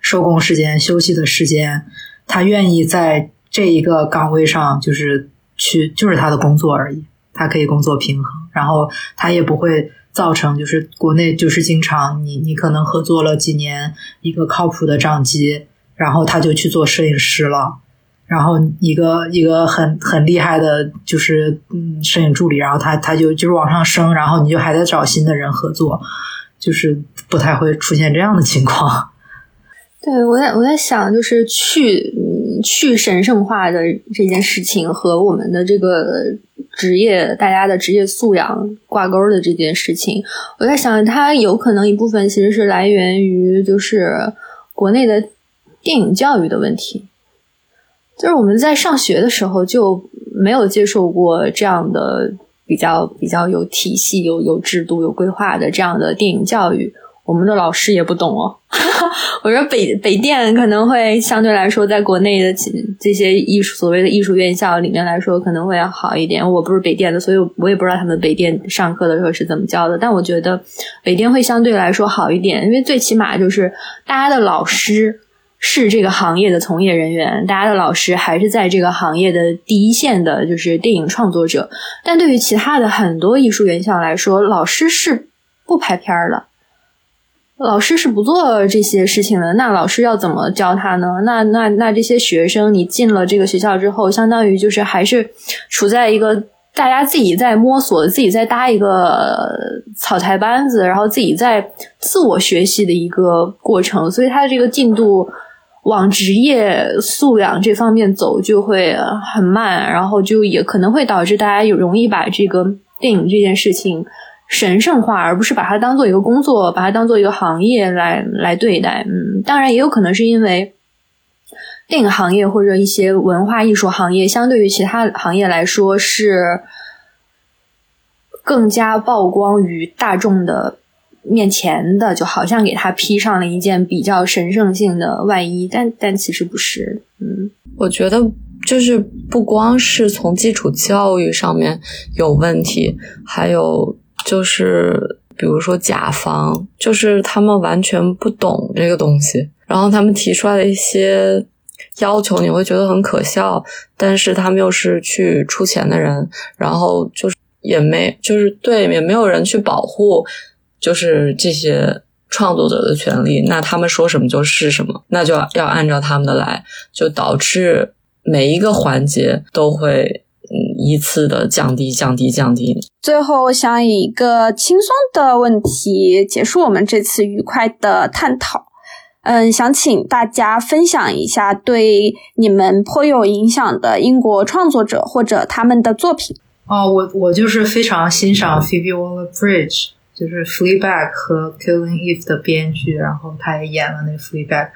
收工时间、休息的时间，他愿意在这一个岗位上，就是去，就是他的工作而已。他可以工作平衡，然后他也不会造成，就是国内就是经常你你可能合作了几年一个靠谱的掌机，然后他就去做摄影师了，然后一个一个很很厉害的，就是嗯摄影助理，然后他他就就是往上升，然后你就还在找新的人合作。就是不太会出现这样的情况。对我在我在想，就是去去神圣化的这件事情和我们的这个职业，大家的职业素养挂钩的这件事情，我在想，它有可能一部分其实是来源于就是国内的电影教育的问题，就是我们在上学的时候就没有接受过这样的。比较比较有体系、有有制度、有规划的这样的电影教育，我们的老师也不懂哦。*laughs* 我说北北电可能会相对来说，在国内的这些艺术所谓的艺术院校里面来说，可能会要好一点。我不是北电的，所以我也不知道他们北电上课的时候是怎么教的。但我觉得北电会相对来说好一点，因为最起码就是大家的老师。是这个行业的从业人员，大家的老师还是在这个行业的第一线的，就是电影创作者。但对于其他的很多艺术院校来说，老师是不拍片儿的，老师是不做这些事情的。那老师要怎么教他呢？那那那这些学生，你进了这个学校之后，相当于就是还是处在一个大家自己在摸索、自己在搭一个草台班子，然后自己在自我学习的一个过程。所以他的这个进度。往职业素养这方面走就会很慢，然后就也可能会导致大家有容易把这个电影这件事情神圣化，而不是把它当做一个工作，把它当做一个行业来来对待。嗯，当然也有可能是因为电影行业或者一些文化艺术行业相对于其他行业来说是更加曝光于大众的。面前的就好像给他披上了一件比较神圣性的外衣，但但其实不是。嗯，我觉得就是不光是从基础教育上面有问题，还有就是比如说甲方，就是他们完全不懂这个东西，然后他们提出来的一些要求，你会觉得很可笑，但是他们又是去出钱的人，然后就是也没就是对也没有人去保护。就是这些创作者的权利，那他们说什么就是什么，那就要按照他们的来，就导致每一个环节都会嗯依次的降低、降低、降低。最后，我想以一个轻松的问题结束我们这次愉快的探讨。嗯，想请大家分享一下对你们颇有影响的英国创作者或者他们的作品。哦，我我就是非常欣赏 Phoebe Waller-Bridge。就是《Fleabag》和《Killing Eve》的编剧，然后他也演了那《Fleabag》。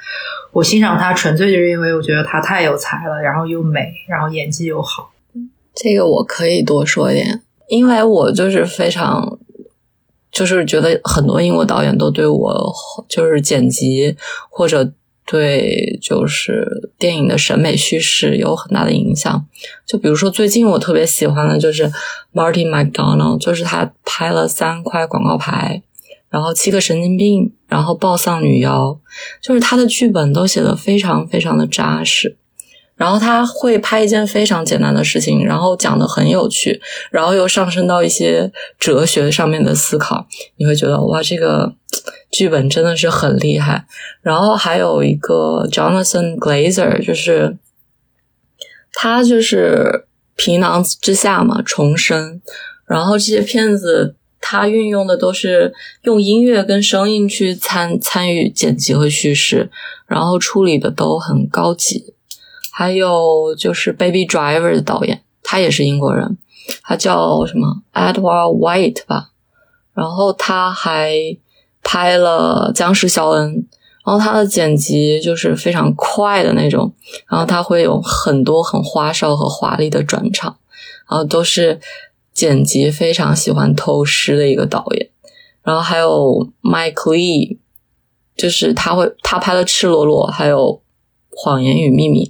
我欣赏他，纯粹就是因为我觉得他太有才了，然后又美，然后演技又好。这个我可以多说一点，因为我就是非常，就是觉得很多英国导演都对我就是剪辑或者。对，就是电影的审美叙事有很大的影响。就比如说，最近我特别喜欢的就是 Martin McDonald，就是他拍了三块广告牌，然后七个神经病，然后暴丧女妖，就是他的剧本都写的非常非常的扎实。然后他会拍一件非常简单的事情，然后讲的很有趣，然后又上升到一些哲学上面的思考，你会觉得哇，这个剧本真的是很厉害。然后还有一个 Jonathan Glazer，就是他就是皮囊之下嘛，重生。然后这些片子他运用的都是用音乐跟声音去参参与剪辑和叙事，然后处理的都很高级。还有就是《Baby Driver》的导演，他也是英国人，他叫什么 Edward White 吧。然后他还拍了《僵尸肖恩》，然后他的剪辑就是非常快的那种，然后他会有很多很花哨和华丽的转场，然后都是剪辑非常喜欢偷师的一个导演。然后还有 Mike Lee，就是他会他拍了《赤裸裸》还有《谎言与秘密》，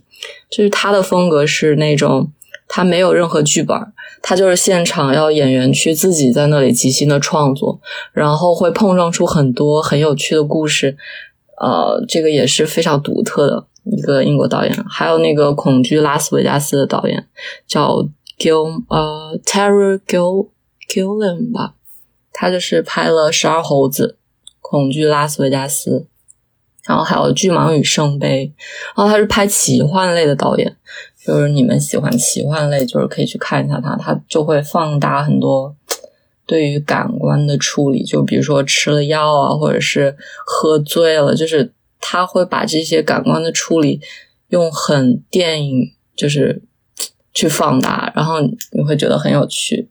就是他的风格是那种他没有任何剧本，他就是现场要演员去自己在那里即兴的创作，然后会碰撞出很多很有趣的故事。呃，这个也是非常独特的一个英国导演。还有那个《恐惧拉斯维加斯》的导演叫 Gil 呃 Terry Gil Gillen 吧，他就是拍了《十二猴子》《恐惧拉斯维加斯》，然后还有《巨蟒与圣杯》。然后他是拍奇幻类的导演，就是你们喜欢奇幻类，就是可以去看一下他，他就会放大很多。对于感官的处理，就比如说吃了药啊，或者是喝醉了，就是他会把这些感官的处理用很电影，就是去放大，然后你会觉得很有趣。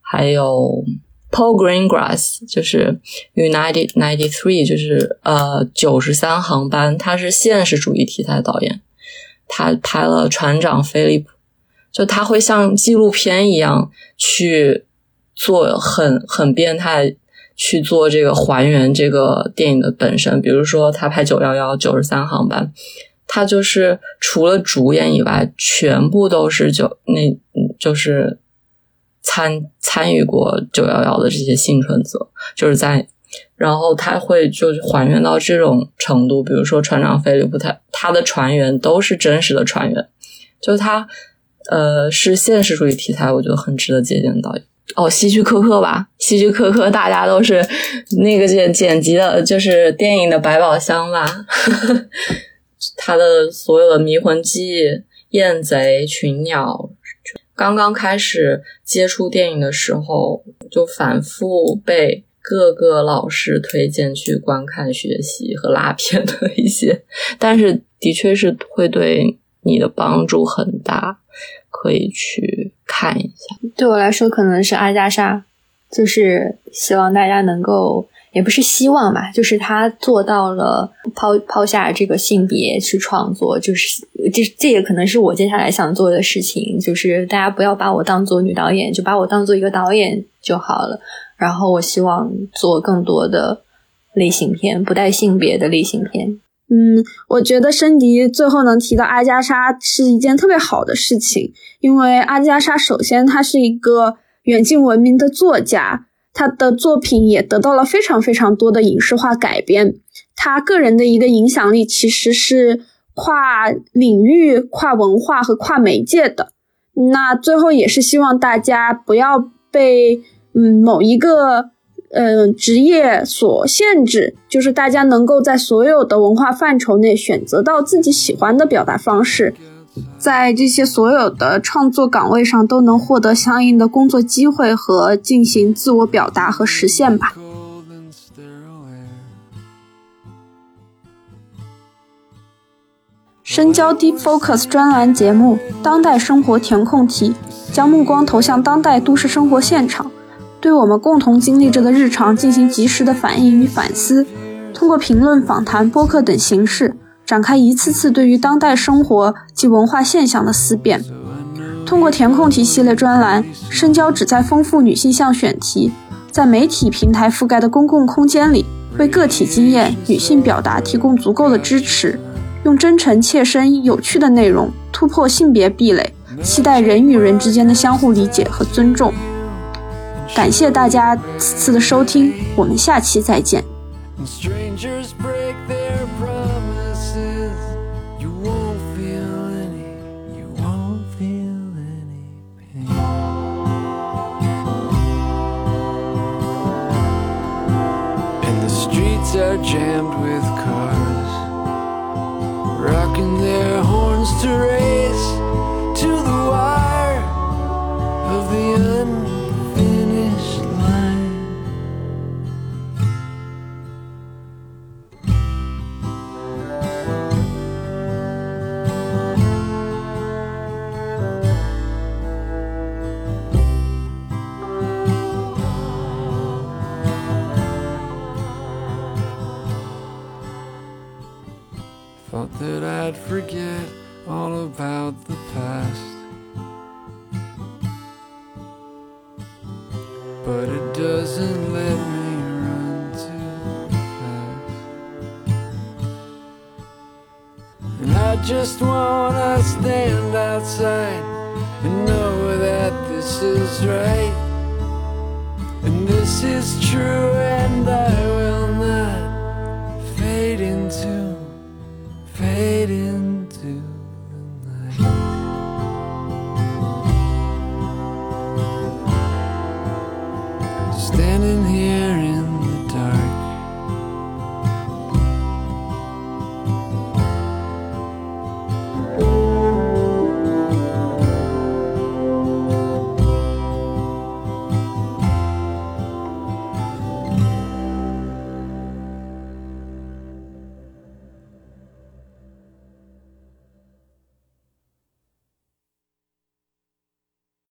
还有 Paul Greengrass，就是 United Ninety Three，就是呃九十三航班，他是现实主义题材导演，他拍了船长菲利普，就他会像纪录片一样去。做很很变态去做这个还原这个电影的本身，比如说他拍九幺幺九十三航班，他就是除了主演以外，全部都是九那就是参参与过九幺幺的这些幸存者，就是在然后他会就还原到这种程度，比如说船长菲利普，他他的船员都是真实的船员，就是他呃是现实主义题材，我觉得很值得借鉴的导演。哦，希区柯克吧，希区柯克，大家都是那个剪剪辑的，就是电影的百宝箱吧。*laughs* 他的所有的《迷魂记》《燕贼》《群鸟》，刚刚开始接触电影的时候，就反复被各个老师推荐去观看、学习和拉片的一些，但是的确是会对你的帮助很大，可以去。看一下，对我来说可能是阿加莎，就是希望大家能够，也不是希望吧，就是他做到了抛抛下这个性别去创作，就是这这也可能是我接下来想做的事情，就是大家不要把我当做女导演，就把我当做一个导演就好了。然后我希望做更多的类型片，不带性别的类型片。嗯，我觉得申迪最后能提到阿加莎是一件特别好的事情，因为阿加莎首先她是一个远近闻名的作家，他的作品也得到了非常非常多的影视化改编，他个人的一个影响力其实是跨领域、跨文化和跨媒介的。那最后也是希望大家不要被嗯某一个。嗯，职业所限制，就是大家能够在所有的文化范畴内选择到自己喜欢的表达方式，在这些所有的创作岗位上都能获得相应的工作机会和进行自我表达和实现吧。深交 Deep Focus 专栏节目《当代生活填空题》，将目光投向当代都市生活现场。对我们共同经历着的日常进行及时的反应与反思，通过评论、访谈、播客等形式，展开一次次对于当代生活及文化现象的思辨。通过填空题系列专栏，深交旨在丰富女性向选题，在媒体平台覆盖的公共空间里，为个体经验、女性表达提供足够的支持，用真诚、切身、有趣的内容突破性别壁垒，期待人与人之间的相互理解和尊重。感谢大家此次的收听，我们下期再见。are jammed with cars, rocking their horns to race. thought that I'd forget all about the past. But it doesn't let me run too fast. And I just wanna stand outside and know that this is right. And this is true, and I will not fade into waiting.